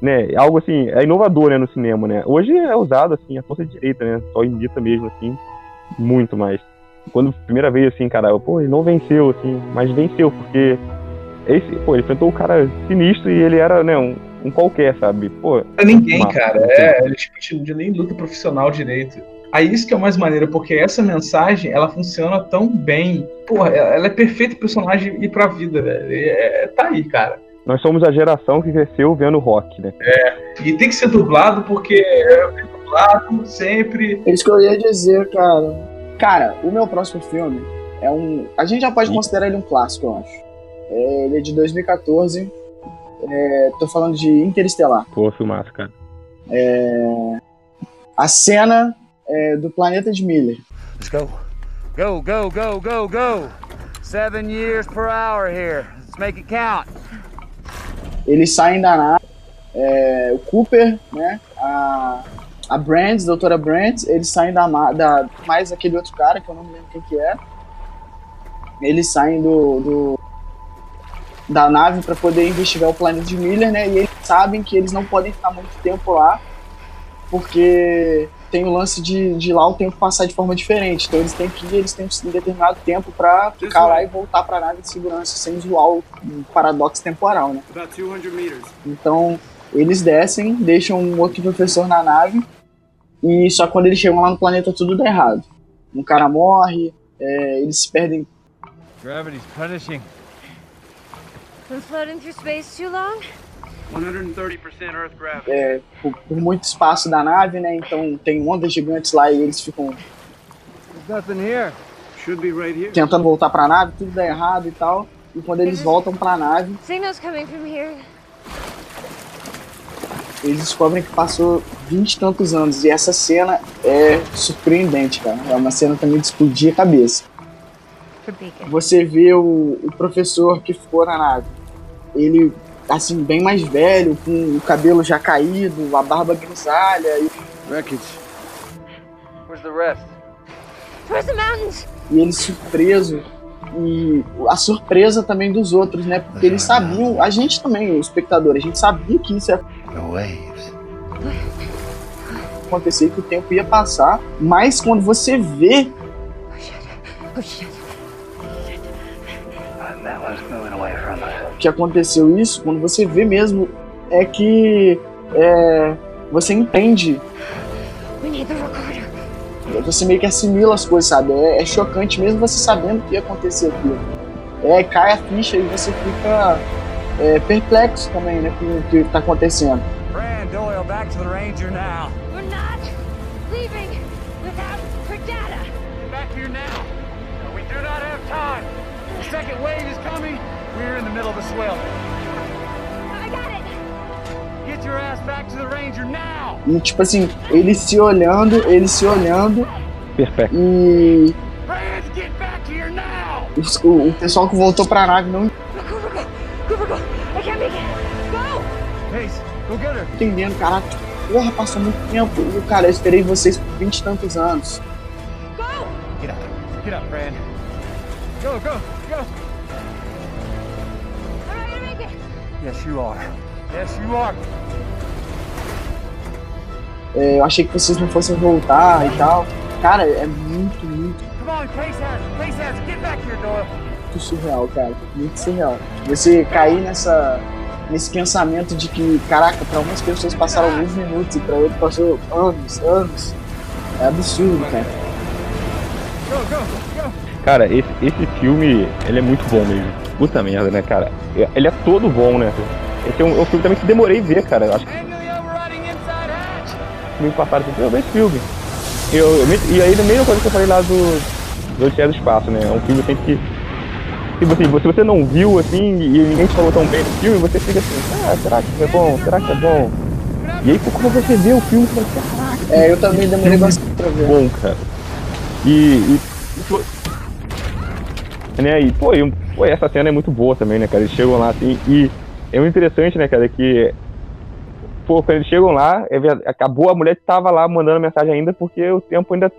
Né? Algo assim, é inovador, né, no cinema, né? Hoje é usado, assim, a força direita, né? Só imita mesmo, assim. Muito mais. Quando primeira vez, assim, cara, eu, pô, ele não venceu, assim, mas venceu, porque esse, pô, ele enfrentou um cara sinistro e ele era, né, um, um qualquer, sabe? Pô. Pra ninguém, massa, cara. É, ele tipo, de nem luta profissional direito. Aí isso que é o mais maneiro, porque essa mensagem, ela funciona tão bem. Porra, ela é perfeita pro personagem ir pra vida, velho. É, tá aí, cara. Nós somos a geração que cresceu vendo rock, né? É, e tem que ser dublado porque é dublado sempre. É isso que eu ia dizer, cara. Cara, o meu próximo filme é um. A gente já pode considerar ele um clássico, eu acho. É, ele é de 2014 é, tô falando de Interestelar. Pô, filmaço, cara. É, a cena é, do planeta de Miller. Let's go. Go, go, go, go, go. Seven years per hour here. Let's make it count. Eles saem da nave. É, o Cooper, né? A, a Brands, a doutora Brands, eles saem da, da. Mais aquele outro cara que eu não me lembro quem que é. Eles saem do, do da nave para poder investigar o planeta de Miller, né? E eles sabem que eles não podem ficar muito tempo lá, porque tem o lance de, de lá o tempo passar de forma diferente. Então eles têm que ir, eles têm um determinado tempo para ficar lá e voltar para a nave de segurança sem zoar o paradoxo temporal, né? Então eles descem, deixam um outro professor na nave e só quando eles chegam lá no planeta tudo dá errado. Um cara morre, é, eles se perdem. Gravity's punishing. Been floating through space too long? 130% Earth gravity. É, por, por, muito espaço da nave, né? Então tem ondas gigantes lá e eles ficam tentando voltar pra nave, tudo dá errado e tal. E quando eles voltam pra nave, eles descobrem que passou 20 e tantos anos. E essa cena é surpreendente, cara. É uma cena também de explodir a cabeça. Você vê o, o professor que ficou na nave. Ele, assim, bem mais velho, com o cabelo já caído, a barba grisalha. E... Wreckage. Where's the rest? Where's the mountains? E ele surpreso. E a surpresa também dos outros, né? Porque eles sabiam, a gente também, o espectador, a gente sabia que isso ia acontecer, que o tempo ia passar, mas quando você vê. Oh, shit. Oh, shit. Que aconteceu isso, quando você vê mesmo, é que é, você entende. Você meio que assimila as coisas, sabe? É, é, chocante mesmo você sabendo que ia acontecer aquilo. É, cai a ficha e você fica é, perplexo também, né, com o que está acontecendo. Brand Doyle, back to the Ranger now. We're not leaving without her data. Get back here now. We do not have time. The second wave is coming. We're in the middle of a swell. I got it. Get your ass back to the Ranger now. E tipo assim, ele se olhando, ele se olhando. Perfeito. E. O, o pessoal que voltou pra nave não Entendendo, caraca, porra, passou muito tempo. E, cara, eu esperei vocês por 20 e tantos anos. Go! Get up, get up, Fran. Go, go, Yes, you are. Yes, you are. É, eu achei que vocês não fossem voltar e tal. Cara, é muito, muito. Muito surreal, cara. Muito surreal. Você cair nessa. Nesse pensamento de que, caraca, para algumas pessoas passaram alguns minutos e para outras passou anos, anos. É absurdo, cara. Cara, esse, esse filme, ele é muito bom mesmo. Puta merda, né, cara? Ele é todo bom, né? Esse é um, é um filme também que demorei a ver, cara. Acho que... comigo passaram assim, eu vejo esse filme. Eu, eu, e aí, a mesma coisa que eu falei lá do, do Odisseia do Espaço, né? É um filme assim que. Tipo assim, se você não viu assim e ninguém te falou tão bem do filme, você fica assim, ah, será que é bom? Será que é bom? E aí quando você vê o filme, você fala, caraca. É, eu também demorei bastante pra ver. Bom, cara. E, e né, e pô, e, pô, essa cena é muito boa também, né, cara? Eles chegam lá assim e é muito interessante, né, cara, que pô, quando eles chegam lá, é acabou, a mulher tava lá mandando mensagem ainda, porque o tempo ainda.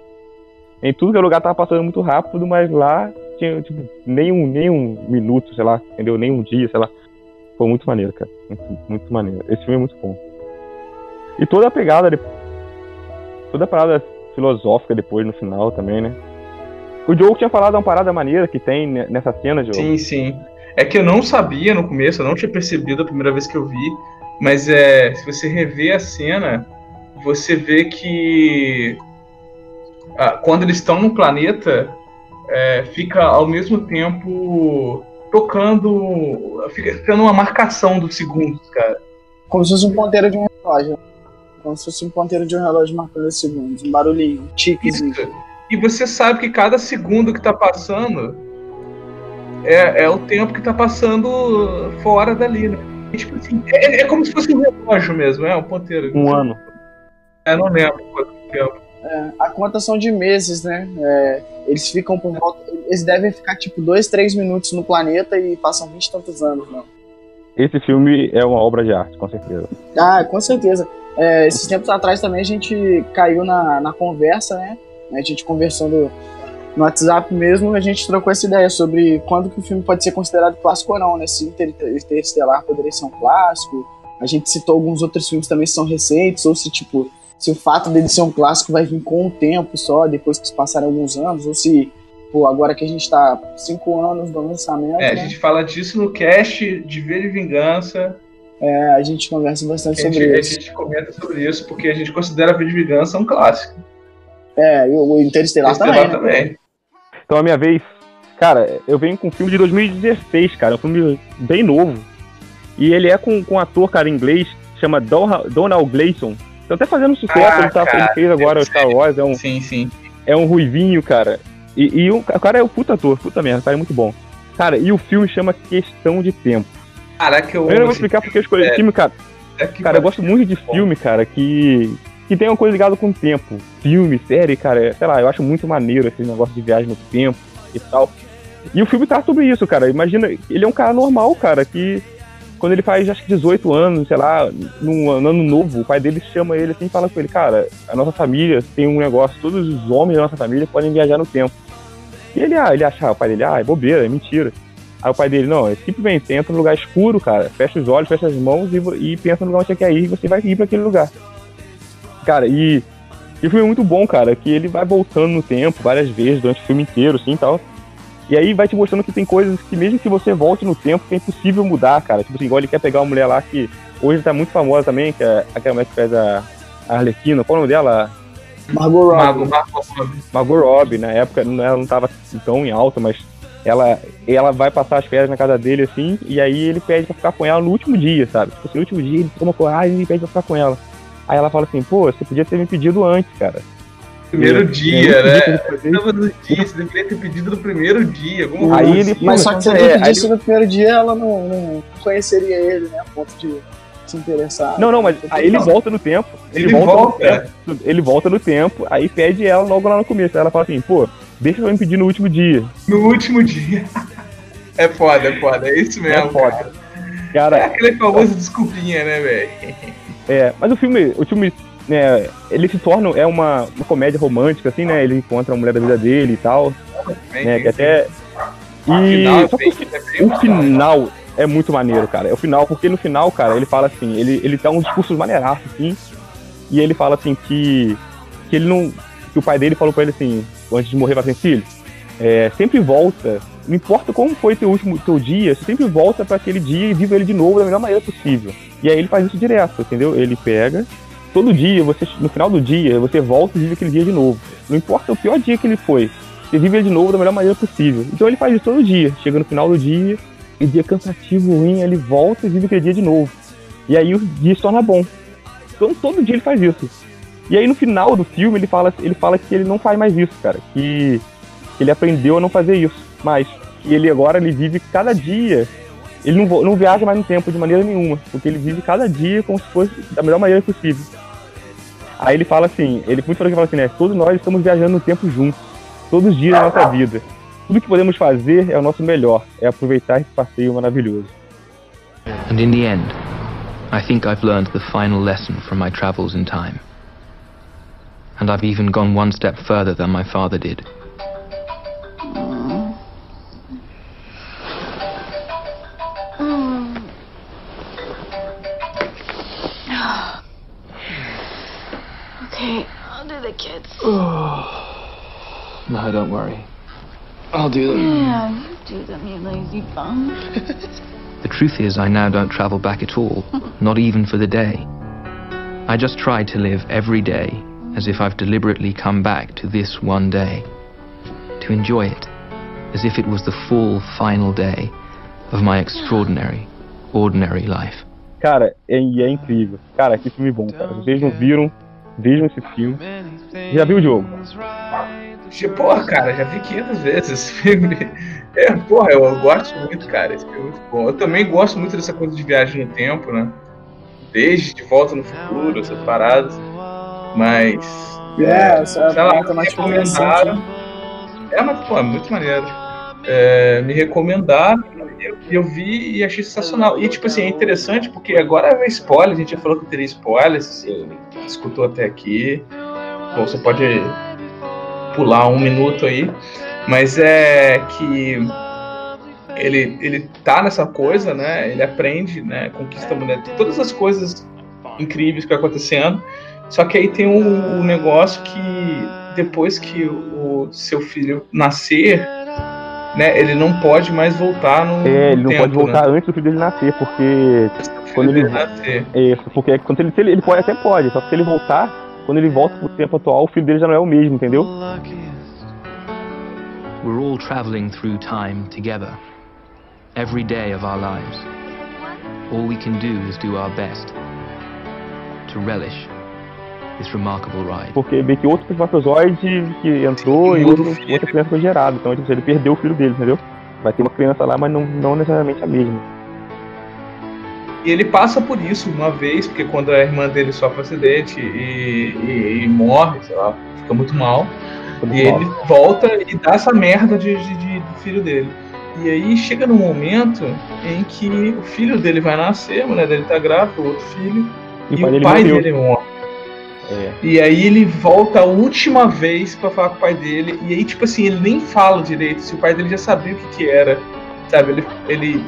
Em tudo que é lugar tava passando muito rápido, mas lá tinha, tipo, nem um, nem um minuto, sei lá, entendeu? Nem um dia, sei lá. Foi muito maneiro, cara. Muito, muito maneiro. Esse filme é muito bom. E toda a pegada, toda a parada filosófica depois no final também, né? O Joe tinha falado uma parada maneira que tem nessa cena, Joe. Sim, sim. É que eu não sabia no começo, eu não tinha percebido a primeira vez que eu vi, mas é, se você rever a cena, você vê que ah, quando eles estão no planeta, é, fica ao mesmo tempo tocando, fica ficando uma marcação dos segundos, cara. Como se fosse um ponteiro de um relógio. Como se fosse um ponteiro de um relógio marcando os segundos, um barulhinho, um tiquezinho. E você sabe que cada segundo que tá passando é, é o tempo que tá passando fora dali, né? tipo assim, é, é, como se fosse um relógio mesmo, é um ponteiro. Um ano. É, não lembro quanto tempo. É, a conta são de meses, né? É, eles ficam por volta. Eles devem ficar tipo dois, três minutos no planeta e passam vinte e tantos anos, não. Esse filme é uma obra de arte, com certeza. Ah, com certeza. É, esses tempos atrás também a gente caiu na, na conversa, né? A gente conversando no WhatsApp mesmo, a gente trocou essa ideia sobre quando que o filme pode ser considerado clássico ou não, né? Se Interestelar poderia ser um clássico. A gente citou alguns outros filmes também que são recentes, ou se, tipo, se o fato dele ser um clássico vai vir com o tempo só, depois que se passarem alguns anos, ou se, pô, agora que a gente tá cinco anos do lançamento. É, né? a gente fala disso no cast de Ver e Vingança. É, a gente conversa bastante sobre gente, isso. A gente comenta sobre isso porque a gente considera Ver e Vingança um clássico. É, e o Interestelar, Interestelar também. Né? também. Então a minha vez, cara, eu venho com um filme de 2016, cara, um filme bem novo. E ele é com, com um ator, cara, inglês, chama Donald Gleason. Tá até fazendo sucesso, ah, ele, tá, cara, ele, fez agora o Star Wars, é um, sim, sim. é um ruivinho, cara. E, e o, o cara é um puta ator, puta merda, o cara é muito bom. Cara, e o filme chama Questão de Tempo. Caraca, eu. Eu não vou explicar porque eu escolhi é, esse filme, cara. É cara, eu gosto muito de filme, cara, que que tem uma coisa ligada com o tempo. Filme, série, cara, sei lá, eu acho muito maneiro esse negócio de viagem no tempo e tal. E o filme tá sobre isso, cara. Imagina, ele é um cara normal, cara, que quando ele faz acho que 18 anos, sei lá, num ano novo, o pai dele chama ele assim e fala com ele, cara, a nossa família tem um negócio, todos os homens da nossa família podem viajar no tempo. E ele, ah, ele acha, o pai dele, ah, é bobeira, é mentira. Aí o pai dele, não, é simplesmente entra num lugar escuro, cara, fecha os olhos, fecha as mãos e, e pensa no lugar onde você quer ir e você vai ir para aquele lugar. Cara, e, e o filme é muito bom, cara, que ele vai voltando no tempo várias vezes durante o filme inteiro, assim e tal. E aí vai te mostrando que tem coisas que mesmo que você volte no tempo, é impossível mudar, cara. Tipo assim, igual ele quer pegar uma mulher lá que hoje tá muito famosa também, que é aquela mulher que faz a, a Arlequina, qual é o nome dela? Margot Robbie. Margot Robbie, na época ela não tava tão em alta, mas ela, ela vai passar as férias na casa dele, assim, e aí ele pede pra ficar com ela no último dia, sabe? Tipo assim, no último dia ele toma coragem e pede pra ficar com ela. Aí ela fala assim, pô, você podia ter me pedido antes, cara. Primeiro dia, né? Tava no dia, você deveria ter pedido no primeiro dia. Como aí ele, mas só que se ele é, pedisse ele... no primeiro dia, ela não, não, conheceria ele, né? A ponto de se interessar. Não, não, mas aí ele volta no tempo. Ele, ele volta, volta no tempo, Ele volta no tempo, aí pede ela logo lá no começo. Aí ela fala assim, pô, deixa eu me pedir no último dia. No último dia. [LAUGHS] É foda, é foda. É isso mesmo. É foda. Cara. cara é aquele famoso desculpinha, né, velho? [LAUGHS] É, mas o filme, o filme, né, ele se torna é uma, uma comédia romântica, assim, né? Ele encontra a mulher da vida dele e tal, né? Que até e só que o, o final é muito maneiro, cara. É o final, porque no final, cara, ele fala assim, ele, ele dá um discurso maneiraço, assim, e ele fala assim que, que ele não. Que o pai dele falou pra ele assim, antes de morrer, fala assim, filho, é, sempre volta, não importa como foi teu último teu dia, você sempre volta para aquele dia e vive ele de novo da melhor maneira possível. E aí ele faz isso direto, entendeu? Ele pega, todo dia, você no final do dia, você volta e vive aquele dia de novo. Não importa o pior dia que ele foi, você vive ele de novo da melhor maneira possível. Então ele faz isso todo dia. Chega no final do dia, e dia cansativo, ruim, ele volta e vive aquele dia de novo. E aí o dia se torna bom. Então todo dia ele faz isso. E aí no final do filme ele fala, ele fala que ele não faz mais isso, cara. Que ele aprendeu a não fazer isso. Mas que ele agora ele vive cada dia. Ele não, não viaja mais no tempo de maneira nenhuma. Porque ele vive cada dia como se fosse da melhor maneira possível. Aí ele fala assim, ele muito fala assim, né? Todos nós estamos viajando no tempo juntos. Todos os dias da nossa vida. Tudo que podemos fazer é o nosso melhor. É aproveitar esse passeio maravilhoso. And in the end, I think I've learned the final lesson from my travels in time. And I've even gone one step further than my father did. I'll do the kids. [SIGHS] no, don't worry. I'll do them. Yeah, you do them, you lazy bum. [LAUGHS] the truth is, I now don't travel back at all, [LAUGHS] not even for the day. I just try to live every day as if I've deliberately come back to this one day, to enjoy it, as if it was the full, final day of my extraordinary, ordinary life. Cara, é, é incrível. Cara, que filme bom, cara. Vocês não viram, vejam esse filme. Já viu o jogo? Porra, cara, já vi 500 vezes esse filme. É, porra, eu gosto muito, cara. Esse filme é muito bom. Eu também gosto muito dessa coisa de viagem no tempo, né? Desde De Volta no Futuro, essas paradas. Mas. É, é sei lá, me recomendaram. É, mas, pô, é muito maneiro. É, me recomendaram eu, eu, vi e achei sensacional. E, tipo assim, é interessante porque agora é spoiler, a gente já falou que teria spoiler, você escutou até aqui. Ou você pode pular um minuto aí, mas é que ele, ele tá nessa coisa, né? Ele aprende, né? Conquista a mulher, todas as coisas incríveis que vai acontecendo. Só que aí tem um, um negócio que depois que o seu filho nascer, né? Ele não pode mais voltar no. É, ele não tempo, pode voltar né? antes do filho dele nascer, porque quando ele, nascer. É, porque quando ele, ele pode até pode, só que se ele voltar quando ele volta pro tempo atual, o filho dele já não é o mesmo, entendeu? We're all traveling through time together. Every day of our lives. All we can do is do our best to relish. Porque vê que outro espermatozoide que entrou e outro, outra criança foi gerada. Então tipo, ele perdeu o filho dele, entendeu? Vai ter uma criança lá, mas não, não necessariamente a mesma. E ele passa por isso uma vez, porque quando a irmã dele sofre um acidente e, e, e morre, sei lá, fica muito mal. e ele volta e dá essa merda de, de, de, do filho dele. E aí chega num momento em que o filho dele vai nascer, a mulher dele tá grávida, o outro filho, e, e o pai, o pai dele morre. É. E aí ele volta a última vez para falar com o pai dele, e aí, tipo assim, ele nem fala direito, se o pai dele já sabia o que, que era, sabe? Ele, ele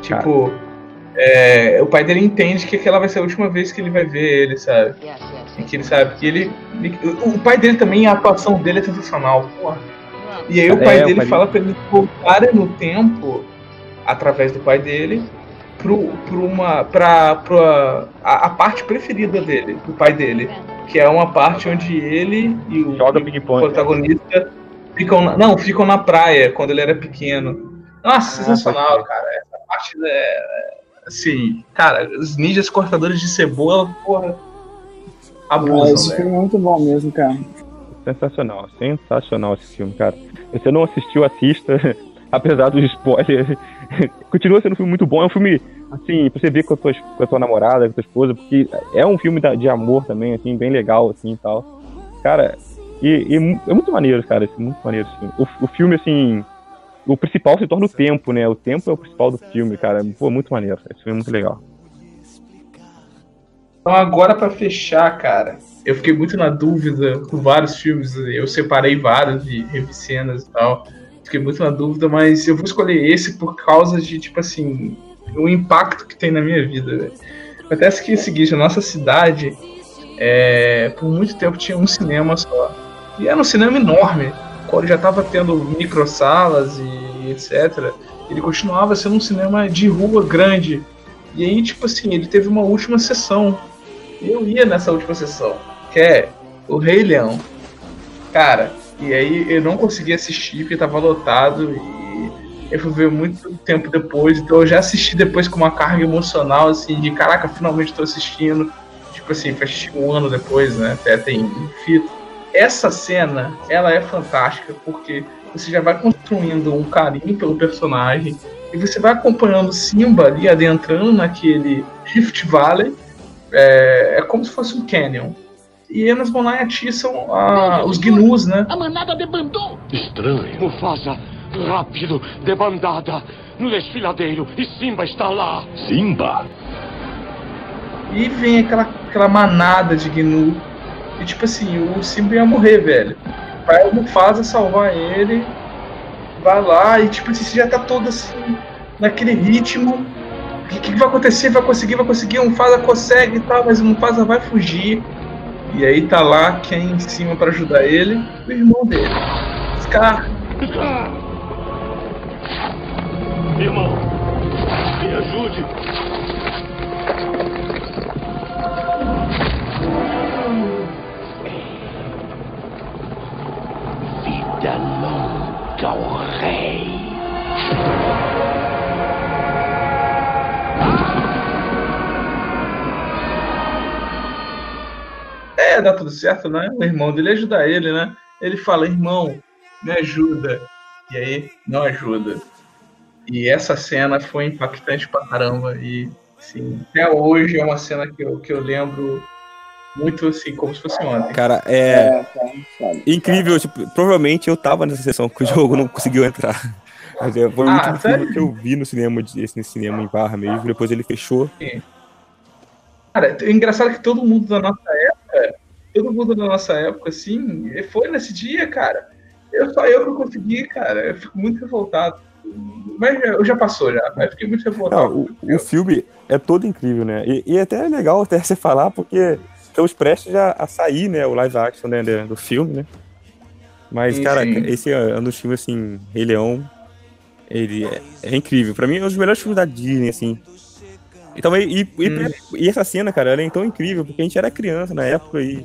tipo, é, o pai dele entende que aquela vai ser a última vez que ele vai ver ele, sabe? E que ele sabe que ele. O pai dele também, a atuação dele é sensacional, porra. E aí o pai é, dele o pai fala dele. pra ele voltar no tempo, através do pai dele, pro, pro uma, pra, pra a, a, parte preferida dele, do pai dele. Que é uma parte onde ele e o, e o protagonista ficam na, não, ficam na praia quando ele era pequeno. Nossa, ah, sensacional, cara. Essa parte é, Assim, cara, os ninjas cortadores de cebola, porra. Abusam, é, esse filme é muito bom mesmo, cara. Sensacional, sensacional esse filme, cara. Se você não assistiu, assista. [LAUGHS] Apesar dos spoilers, [LAUGHS] continua sendo um filme muito bom. É um filme, assim, pra você ver com a tua, com a tua namorada, com a tua esposa, porque é um filme de amor também, assim, bem legal, assim e tal. Cara, e, e é muito maneiro, cara, esse, muito maneiro filme. O, o filme, assim, o principal se torna o tempo, né? O tempo é o principal do filme, cara. Pô, muito maneiro. Esse filme é muito legal. Então agora para fechar, cara, eu fiquei muito na dúvida com vários filmes. Eu separei vários de revicenas e tal. Fiquei muito na dúvida, mas eu vou escolher esse por causa de, tipo assim, o impacto que tem na minha vida. Véio. Acontece que é o seguinte, a nossa cidade, é, por muito tempo tinha um cinema só. E era um cinema enorme quando já estava tendo microsalas e etc., ele continuava sendo um cinema de rua grande. E aí, tipo assim, ele teve uma última sessão. Eu ia nessa última sessão, que é o Rei Leão. Cara, e aí eu não consegui assistir porque estava lotado e eu fui ver muito tempo depois. Então eu já assisti depois com uma carga emocional, assim, de caraca, finalmente estou assistindo. Tipo, assim, faz um ano depois, né? Até tem fita. Essa cena, ela é fantástica porque você já vai construindo um carinho pelo personagem e você vai acompanhando Simba ali adentrando naquele Rift Valley. É, é como se fosse um canyon. E eles vão lá e atiçam a, os gnus, né? A manada debandou! Estranho. Mufasa, rápido, debandada, no desfiladeiro, e Simba está lá. Simba? E vem aquela, aquela manada de gnu. E tipo assim, o Simba ia morrer, velho. Vai o Mufasa salvar ele. Vai lá e tipo assim, você já tá todo assim, naquele ritmo. O que, que, vai acontecer? Vai conseguir, vai conseguir. O Mufasa consegue e tal, mas o Mufasa vai fugir. E aí tá lá quem em cima para ajudar ele, o irmão dele. Scar. Scar! Irmão, me ajude. Vida longa ao rei. Dá tudo certo, né? O irmão dele ajuda ele, né? Ele fala, irmão, me ajuda. E aí, não ajuda. E essa cena foi impactante pra caramba. E, assim, até hoje é uma cena que eu, que eu lembro muito assim, como se fosse ontem. Cara, é. é incrível, tipo, provavelmente eu tava nessa sessão que o jogo não conseguiu entrar. [LAUGHS] Mas é, foi o ah, último filme que eu vi no cinema, esse cinema em Barra mesmo, depois ele fechou. Sim. Cara, é engraçado que todo mundo da nossa época, todo mundo da nossa época, assim, foi nesse dia, cara. Eu só eu que consegui, cara. Eu fico muito revoltado. Mas eu já passou já, mas fiquei muito revoltado. Não, o, o, filme é todo incrível, né? E, e até é legal até você falar, porque estamos prestes a, a sair, né, o live action né, do filme, né? Mas, sim, cara, sim. esse é um dos filmes, assim, Rei Leão, ele é, é, incrível. Pra mim, é um dos melhores filmes da Disney, assim. E, também, e, hum. e, essa cena, cara, ela é tão incrível, porque a gente era criança na época e.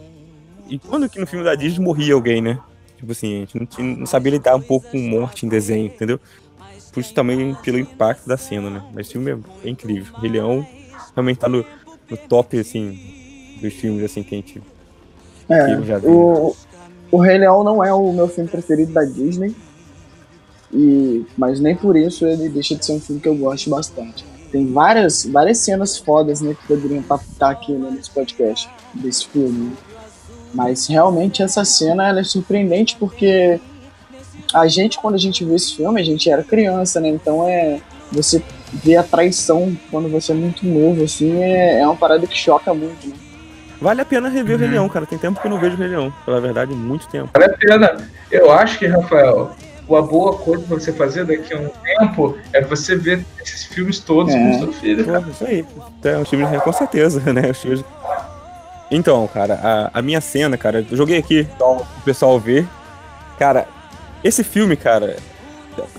E quando que no filme da Disney morria alguém, né? Tipo assim, a gente não, tinha, não sabia lidar um pouco com morte em desenho, entendeu? Por isso também pelo impacto da cena, né? Mas o filme é, é incrível. O Rei Leão realmente tá no, no top, assim, dos filmes assim que a gente é, já viu. O, o Rei Leão não é o meu filme preferido da Disney. E, mas nem por isso ele deixa de ser um filme que eu gosto bastante. Tem várias, várias cenas fodas né, que poderiam estar aqui né, nesse podcast desse filme. Mas realmente essa cena ela é surpreendente porque a gente, quando a gente viu esse filme, a gente era criança, né? Então é. Você vê a traição quando você é muito novo, assim, é, é uma parada que choca muito, né? Vale a pena rever uhum. o Rei Leão, cara. Tem tempo que eu não vejo o Rei Leão. Pela verdade, muito tempo. Vale a pena. Eu acho que, Rafael, uma boa coisa pra você fazer daqui a um tempo é você ver esses filmes todos é. com seu filho. Cara. Isso aí. É um filme com certeza, [LAUGHS] né? Os filmes... Então, cara, a, a minha cena, cara, eu joguei aqui o pessoal ver. Cara, esse filme, cara,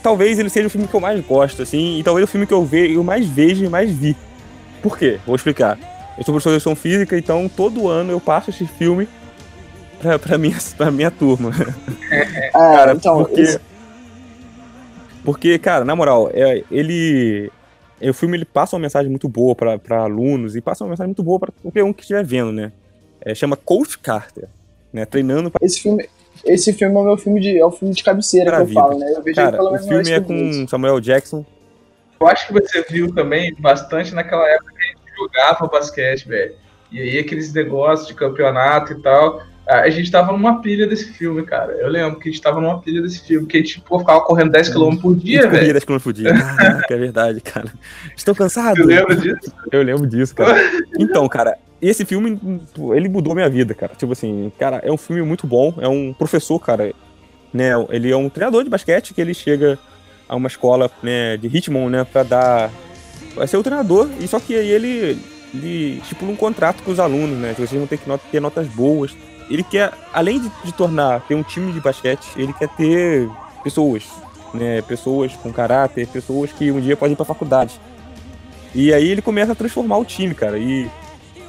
talvez ele seja o filme que eu mais gosto, assim, e talvez o filme que eu, ve, eu mais vejo e mais vi. Por quê? Vou explicar. Eu sou professor de educação física, então todo ano eu passo esse filme pra, pra, minha, pra minha turma. [LAUGHS] É, cara, então, porque, isso... porque, cara, na moral, é, ele. O filme ele passa uma mensagem muito boa para alunos e passa uma mensagem muito boa para qualquer um que estiver vendo, né? É, chama Coach Carter, né? Treinando pra... Esse filme, esse filme é o meu filme de, é o filme de cabeceira pra que vida. eu falo, né? Eu vejo Cara, o filme é com Samuel Jackson. Eu acho que você viu também bastante naquela época que a gente jogava basquete, velho. E aí aqueles negócios de campeonato e tal. A gente tava numa pilha desse filme, cara. Eu lembro que a gente tava numa pilha desse filme, que a gente pô, ficava correndo 10km por dia, velho. 10km por dia. Caraca, é verdade, cara. Estou cansado. Você lembra disso? Eu lembro disso, cara. Então, cara, esse filme, ele mudou minha vida, cara. Tipo assim, cara, é um filme muito bom. É um professor, cara, né? Ele é um treinador de basquete que ele chega a uma escola né, de Richmond, né, pra dar vai ser o treinador, e só que aí ele, ele estipula um contrato com os alunos, né? Que vocês vão ter que ter notas boas. Ele quer, além de, de tornar, ter um time de basquete, ele quer ter pessoas, né? Pessoas com caráter, pessoas que um dia podem ir pra faculdade. E aí ele começa a transformar o time, cara. E,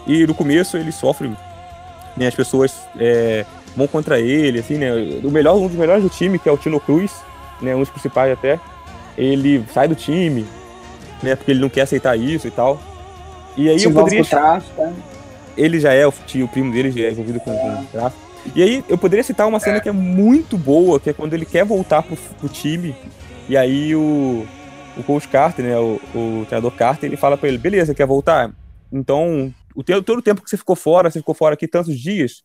e no começo ele sofre, né? As pessoas é, vão contra ele, assim, né? O melhor, um dos melhores do time, que é o Tino Cruz, né? Um dos principais até. Ele sai do time, né? Porque ele não quer aceitar isso e tal. E aí Se eu poderia. Tráfico, né? ele já é o tio, o primo dele já é envolvido com, com tráfico. E aí, eu poderia citar uma cena que é muito boa, que é quando ele quer voltar pro, pro time, e aí o, o coach Carter, né, o, o treinador Carter, ele fala para ele, beleza, quer voltar? Então, o tempo, todo o tempo que você ficou fora, você ficou fora aqui tantos dias,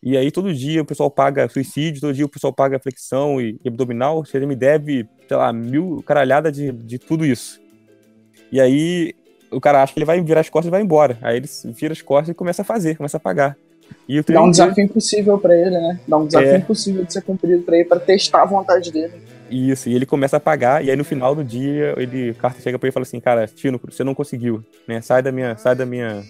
e aí todo dia o pessoal paga suicídio, todo dia o pessoal paga flexão e, e abdominal, você me deve, sei lá, mil caralhada de, de tudo isso. E aí o cara acha que ele vai virar as costas e vai embora. Aí ele vira as costas e começa a fazer, começa a pagar. E o Dá um desafio impossível para ele, né? Dá um desafio é... impossível de ser cumprido para ele, para testar a vontade dele. Isso, e ele começa a pagar, e aí no final do dia, ele, o Carter chega pra ele e fala assim, cara, Tino, você não conseguiu, né? Sai da minha. Sai da minha.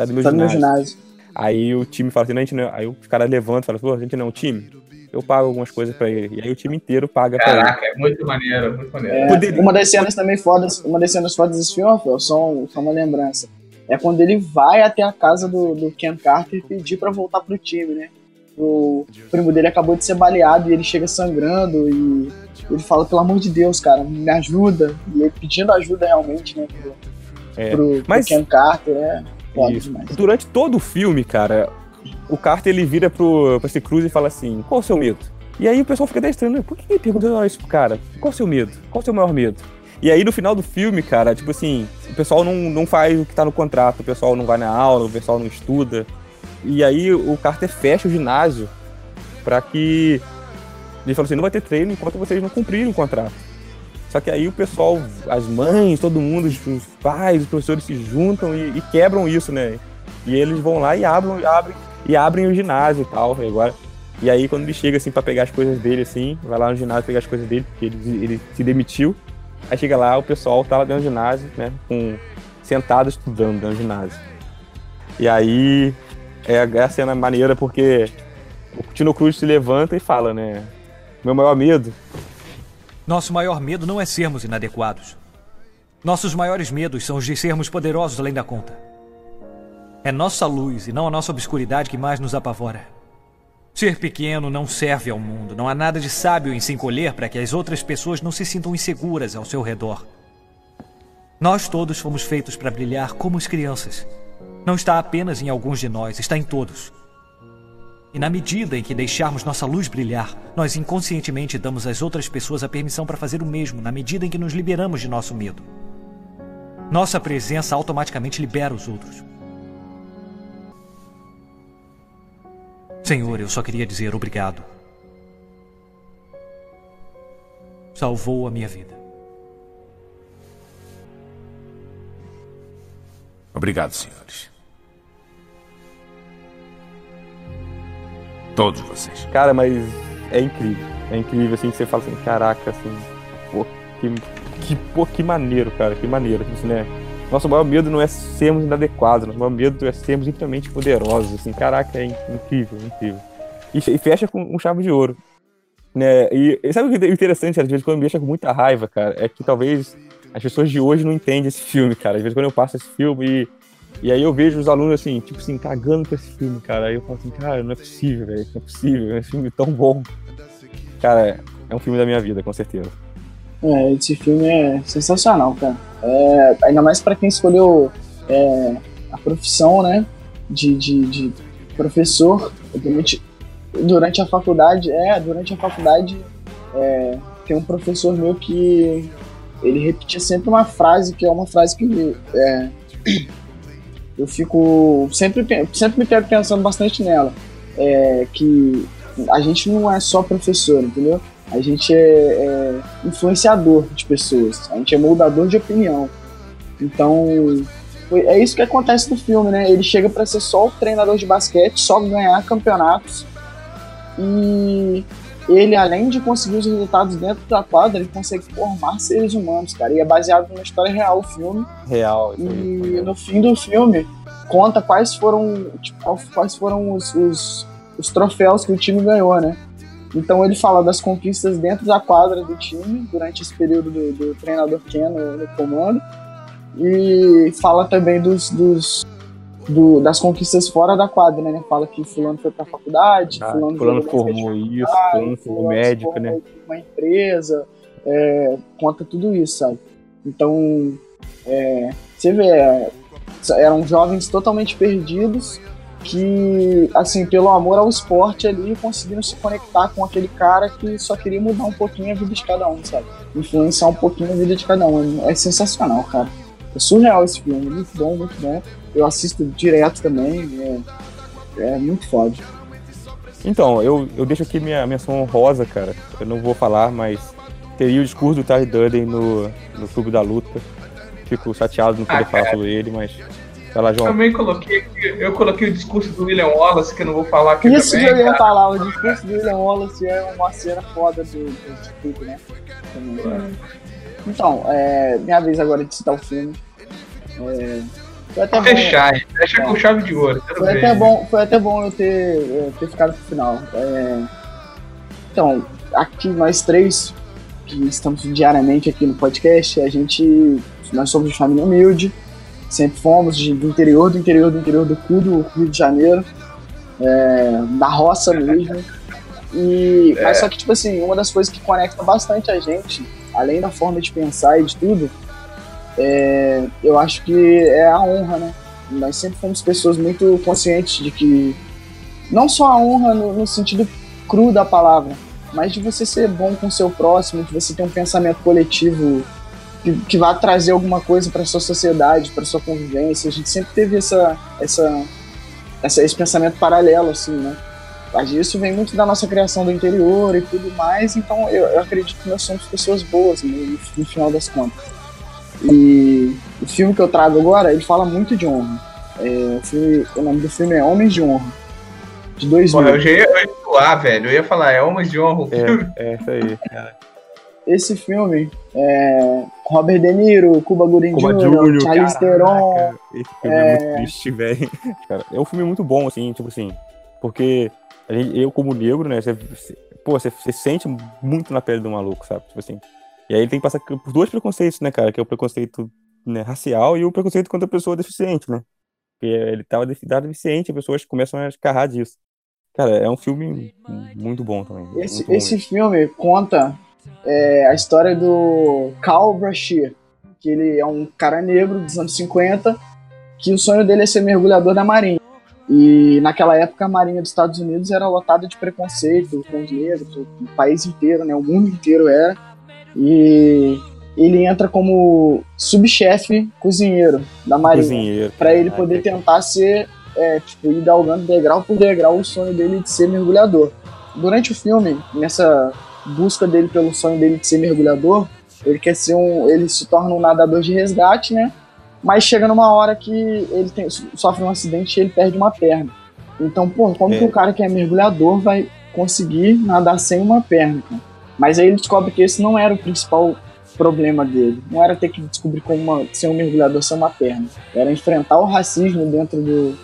Sai do meu sai ginásio. Do meu ginásio. Aí o time fala assim, não, a gente não... aí o cara levanta e fala, pô, a gente não é um time. Eu pago algumas coisas pra ele. E aí o time inteiro paga Caraca, pra ele. Caraca, é muito maneiro, muito maneiro. É, Poderia... Uma das cenas também fodas, uma das cenas fodas desse filme, só, só uma lembrança. É quando ele vai até a casa do, do Ken Carter e pedir pra voltar pro time, né? o primo dele acabou de ser baleado e ele chega sangrando e ele fala, pelo amor de Deus, cara, me ajuda. E ele pedindo ajuda realmente, né, pro, é, pro, mas... pro Ken Carter, é Durante todo o filme, cara, o Carter ele vira pro, pro esse Cruz e fala assim, qual o seu medo? E aí o pessoal fica até estranho, por que ele perguntou isso pro cara? Qual o seu medo? Qual o seu maior medo? E aí no final do filme, cara, tipo assim, o pessoal não, não faz o que tá no contrato, o pessoal não vai na aula, o pessoal não estuda. E aí o Carter fecha o ginásio para que. Ele falou assim: não vai ter treino enquanto vocês não cumprirem o contrato. Só que aí o pessoal, as mães, todo mundo, os pais, os professores se juntam e, e quebram isso, né? E eles vão lá e abrem, abrem, e abrem o ginásio e tal. E agora, e aí quando ele chega assim para pegar as coisas dele, assim, vai lá no ginásio pegar as coisas dele, porque ele, ele se demitiu. Aí chega lá, o pessoal tá lá dentro do ginásio, né? Com, sentado estudando dentro do ginásio. E aí é, é a cena maneira porque o Tino Cruz se levanta e fala, né? Meu maior medo. Nosso maior medo não é sermos inadequados. Nossos maiores medos são os de sermos poderosos além da conta. É nossa luz e não a nossa obscuridade que mais nos apavora. Ser pequeno não serve ao mundo. Não há nada de sábio em se encolher para que as outras pessoas não se sintam inseguras ao seu redor. Nós todos fomos feitos para brilhar como as crianças. Não está apenas em alguns de nós, está em todos. E na medida em que deixarmos nossa luz brilhar, nós inconscientemente damos às outras pessoas a permissão para fazer o mesmo, na medida em que nos liberamos de nosso medo. Nossa presença automaticamente libera os outros. Senhor, eu só queria dizer obrigado. Salvou a minha vida. Obrigado, senhores. Todos vocês. Cara, mas é incrível. É incrível, assim, que você fala assim, caraca, assim, pô, que, que, pô, que maneiro, cara, que maneiro, assim, né? Nosso maior medo não é sermos inadequados, nosso maior medo é sermos infinitamente poderosos, assim, caraca, é incrível, incrível. E, e fecha com um chave de ouro. Né? E, e sabe o que é interessante, às vezes, quando me deixa com muita raiva, cara, é que talvez as pessoas de hoje não entendem esse filme, cara. Às vezes quando eu passo esse filme e, e aí eu vejo os alunos assim, tipo assim, cagando com esse filme, cara. Aí eu falo assim, cara, não é possível, velho. Não é possível, é um filme tão bom. Cara, é um filme da minha vida, com certeza. É, esse filme é sensacional, cara. É, ainda mais para quem escolheu é, a profissão, né, de, de, de professor. Durante, durante a faculdade, é, durante a faculdade é, tem um professor meu que ele repetia sempre uma frase que é uma frase que é, eu fico sempre sempre me pego pensando bastante nela. É, que a gente não é só professor entendeu? A gente é, é, influenciador de pessoas a gente é moldador de opinião. Então é isso que acontece no filme né? Ele chega para ser só o treinador de basquete só ganhar campeonatos e ele, além de conseguir os resultados dentro da quadra, ele consegue formar seres humanos, cara. E é baseado numa história real o filme. Real. E no fim do filme, conta quais foram, tipo, quais foram os, os, os troféus que o time ganhou, né? Então ele fala das conquistas dentro da quadra do time, durante esse período do, do treinador Ken no, no comando. E fala também dos, dos do, das conquistas fora da quadra, né? Fala que fulano foi pra faculdade, ah, fulano, fulano formou isso, fulano formou médico, né? Uma empresa, é, conta tudo isso, sabe? Então, é, você vê, é, Eram jovens totalmente perdidos que, assim, pelo amor ao esporte ali, conseguiram se conectar com aquele cara que só queria mudar um pouquinho a vida de cada um, sabe? Influenciar um pouquinho a vida de cada um. É sensacional, cara. É surreal esse filme, muito bom, muito bom. Eu assisto direto também, é, é muito foda. Então, eu, eu deixo aqui minha menção rosa, cara. Eu não vou falar, mas teria o discurso do Ty Durden no, no Clube da Luta. Fico chateado de não poder ah, falar sobre ele, mas Vai lá, João. Também coloquei, eu coloquei o discurso do William Wallace, que eu não vou falar aqui Isso também, que eu ia cara. falar, o discurso do William Wallace é uma cena foda do, do tudo, né? Então, é, minha vez agora de citar o filme. É, foi até Fechar, bom, fecha com chave de ouro. Foi até, bom, foi até bom eu ter, ter ficado pro final. É, então, aqui nós três, que estamos diariamente aqui no podcast, a gente. Nós somos de família humilde Sempre fomos de, do interior, do interior, do interior do cu do Rio de Janeiro, é, da roça mesmo. E, é. Mas só que, tipo assim, uma das coisas que conecta bastante a gente, além da forma de pensar e de tudo, é, eu acho que é a honra, né? Nós sempre fomos pessoas muito conscientes de que, não só a honra no, no sentido cru da palavra, mas de você ser bom com o seu próximo, de você ter um pensamento coletivo que, que vai trazer alguma coisa para sua sociedade, para sua convivência. A gente sempre teve essa, essa, essa, esse pensamento paralelo, assim, né? Mas isso vem muito da nossa criação do interior e tudo mais, então eu, eu acredito que nós somos pessoas boas no, no, no, final das contas. E o filme que eu trago agora, ele fala muito de honra. É, o, filme, o, nome do filme é Homens de Honra, de 2000. Porra, eu já ia, eu velho, eu ia falar, é Homens de Honra o é, filme. É, é isso aí, cara esse filme é Robert De Niro, Cuba Gooding Cuba Jr., Charlize Theron. Esse filme é... é muito triste, velho. É um filme muito bom, assim, tipo assim, porque eu, como negro, né, você, pô, você, você, sente muito na pele do maluco, sabe? Tipo assim. E aí ele tem que passar por dois preconceitos, né, cara? Que é o preconceito né, racial e o preconceito contra a pessoa deficiente, né? Porque ele tava deficiente, as pessoas começam a escarrar disso. Cara, é um filme muito bom também. Esse, bom esse filme conta é a história do Cal Brashear, que ele é um cara negro dos anos 50, que o sonho dele é ser mergulhador da marinha. E naquela época a marinha dos Estados Unidos era lotada de preconceito com os negros, o país inteiro, né, o mundo inteiro era. E ele entra como subchefe cozinheiro da marinha, para ele poder tentar ser é, tipo, ir galgando degrau por degrau o sonho dele de ser mergulhador. Durante o filme, nessa busca dele pelo sonho dele de ser mergulhador, ele quer ser um, ele se torna um nadador de resgate, né? Mas chega numa hora que ele tem, sofre um acidente e ele perde uma perna. Então, pô, como é. que o cara que é mergulhador vai conseguir nadar sem uma perna? Cara? Mas aí ele descobre que esse não era o principal problema dele. Não era ter que descobrir como uma, ser um mergulhador sem uma perna. Era enfrentar o racismo dentro do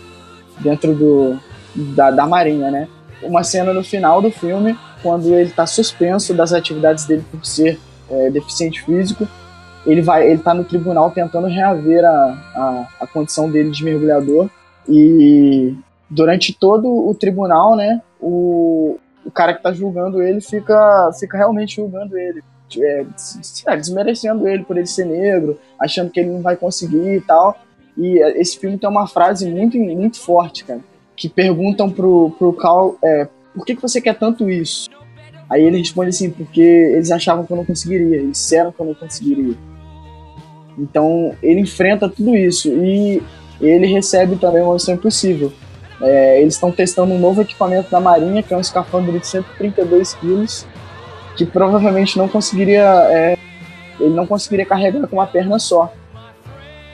dentro do da, da marinha, né? Uma cena no final do filme quando ele está suspenso das atividades dele por ser é, deficiente físico, ele vai, ele está no tribunal tentando reaver a, a, a, condição dele de mergulhador e durante todo o tribunal, né, o, o cara que está julgando ele fica, fica realmente julgando ele, é, é, desmerecendo ele por ele ser negro, achando que ele não vai conseguir e tal. E esse filme tem uma frase muito, muito forte, cara, que perguntam pro, pro Cal, é, por que, que você quer tanto isso? Aí ele responde assim, porque eles achavam que eu não conseguiria, eles disseram que eu não conseguiria. Então ele enfrenta tudo isso e ele recebe também uma missão impossível. É, eles estão testando um novo equipamento da Marinha, que é um escafandro de 132 quilos, que provavelmente não conseguiria, é, ele não conseguiria carregar com uma perna só.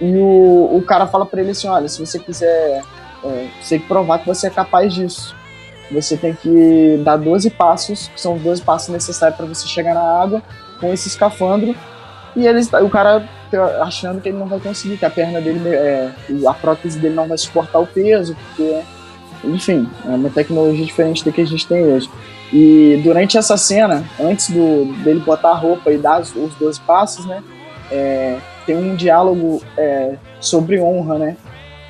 E o, o cara fala para ele assim, olha, se você quiser, é, você tem que provar que você é capaz disso você tem que dar 12 passos, que são os 12 passos necessários para você chegar na água com esse escafandro. E eles, o cara achando que ele não vai conseguir, que a perna dele, é, a prótese dele não vai suportar o peso, porque, enfim, é uma tecnologia diferente da que a gente tem hoje. E durante essa cena, antes do, dele botar a roupa e dar os, os 12 passos, né, é, tem um diálogo é, sobre honra, né?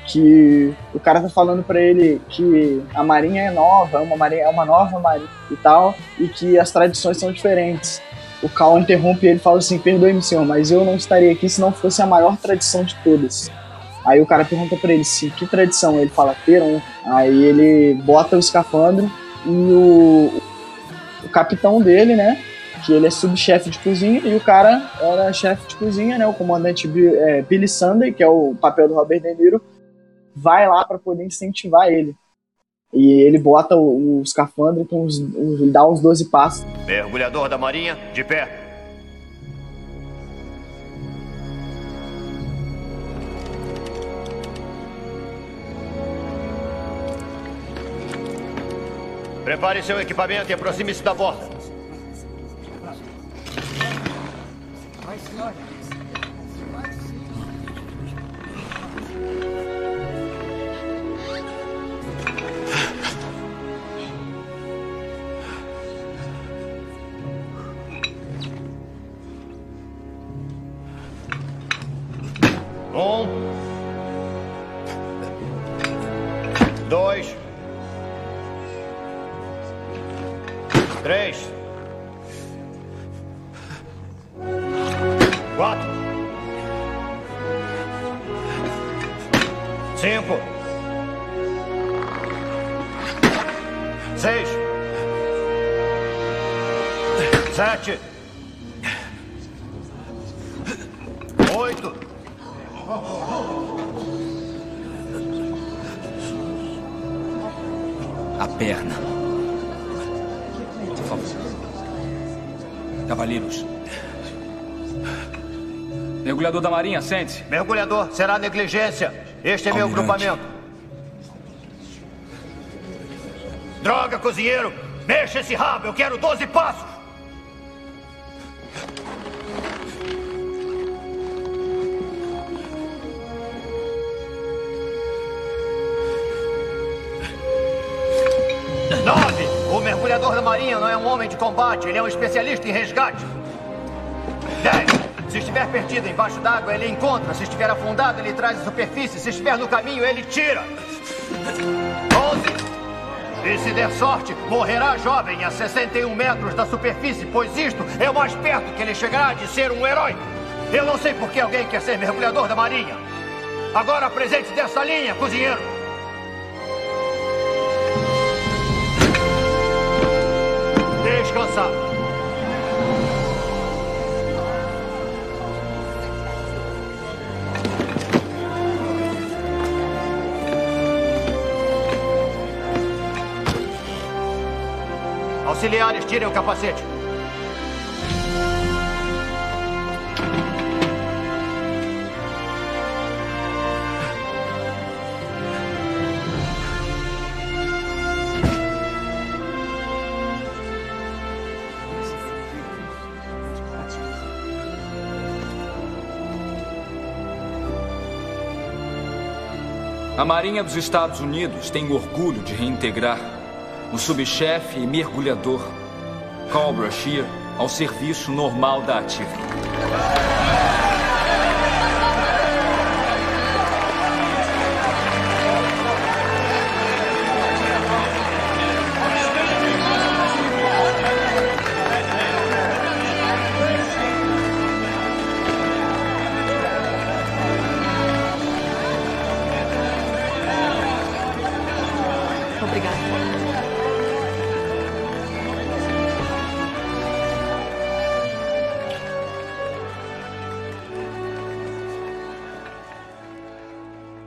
que o cara tá falando para ele que a marinha é nova, uma marinha, é uma nova marinha e tal, e que as tradições são diferentes. O Cal interrompe ele e fala assim: "Perdoe-me, senhor, mas eu não estaria aqui se não fosse a maior tradição de todas". Aí o cara pergunta pra ele se que tradição ele fala Peron. Aí ele bota o escafandro e o, o capitão dele, né? Que ele é subchefe de cozinha e o cara era chefe de cozinha, né? O comandante é, Billy Sunday, que é o papel do Robert De Niro, vai lá para poder incentivar ele. E ele bota o, o escafandro com os, os, dá uns 12 passos. Mergulhador da Marinha, de pé. Prepare seu equipamento e aproxime-se da borda. Um. Mergulhador da Marinha, sente-se. Mergulhador, será negligência. Este é meu grupamento. Droga, cozinheiro! Mexa esse rabo, eu quero 12 passos! Nove! O mergulhador da marinha não é um homem de combate, ele é um especialista em resgate. Se estiver perdido embaixo d'água, ele encontra. Se estiver afundado, ele traz a superfície. Se estiver no caminho, ele tira. Onze! E se der sorte, morrerá jovem a 61 metros da superfície, pois isto é o mais perto que ele chegará de ser um herói. Eu não sei por que alguém quer ser mergulhador da marinha. Agora apresente dessa linha, cozinheiro. Descansar. Auxiliares, tirem o capacete. A Marinha dos Estados Unidos tem orgulho de reintegrar o subchefe e mergulhador Cobra Shear ao serviço normal da ativa.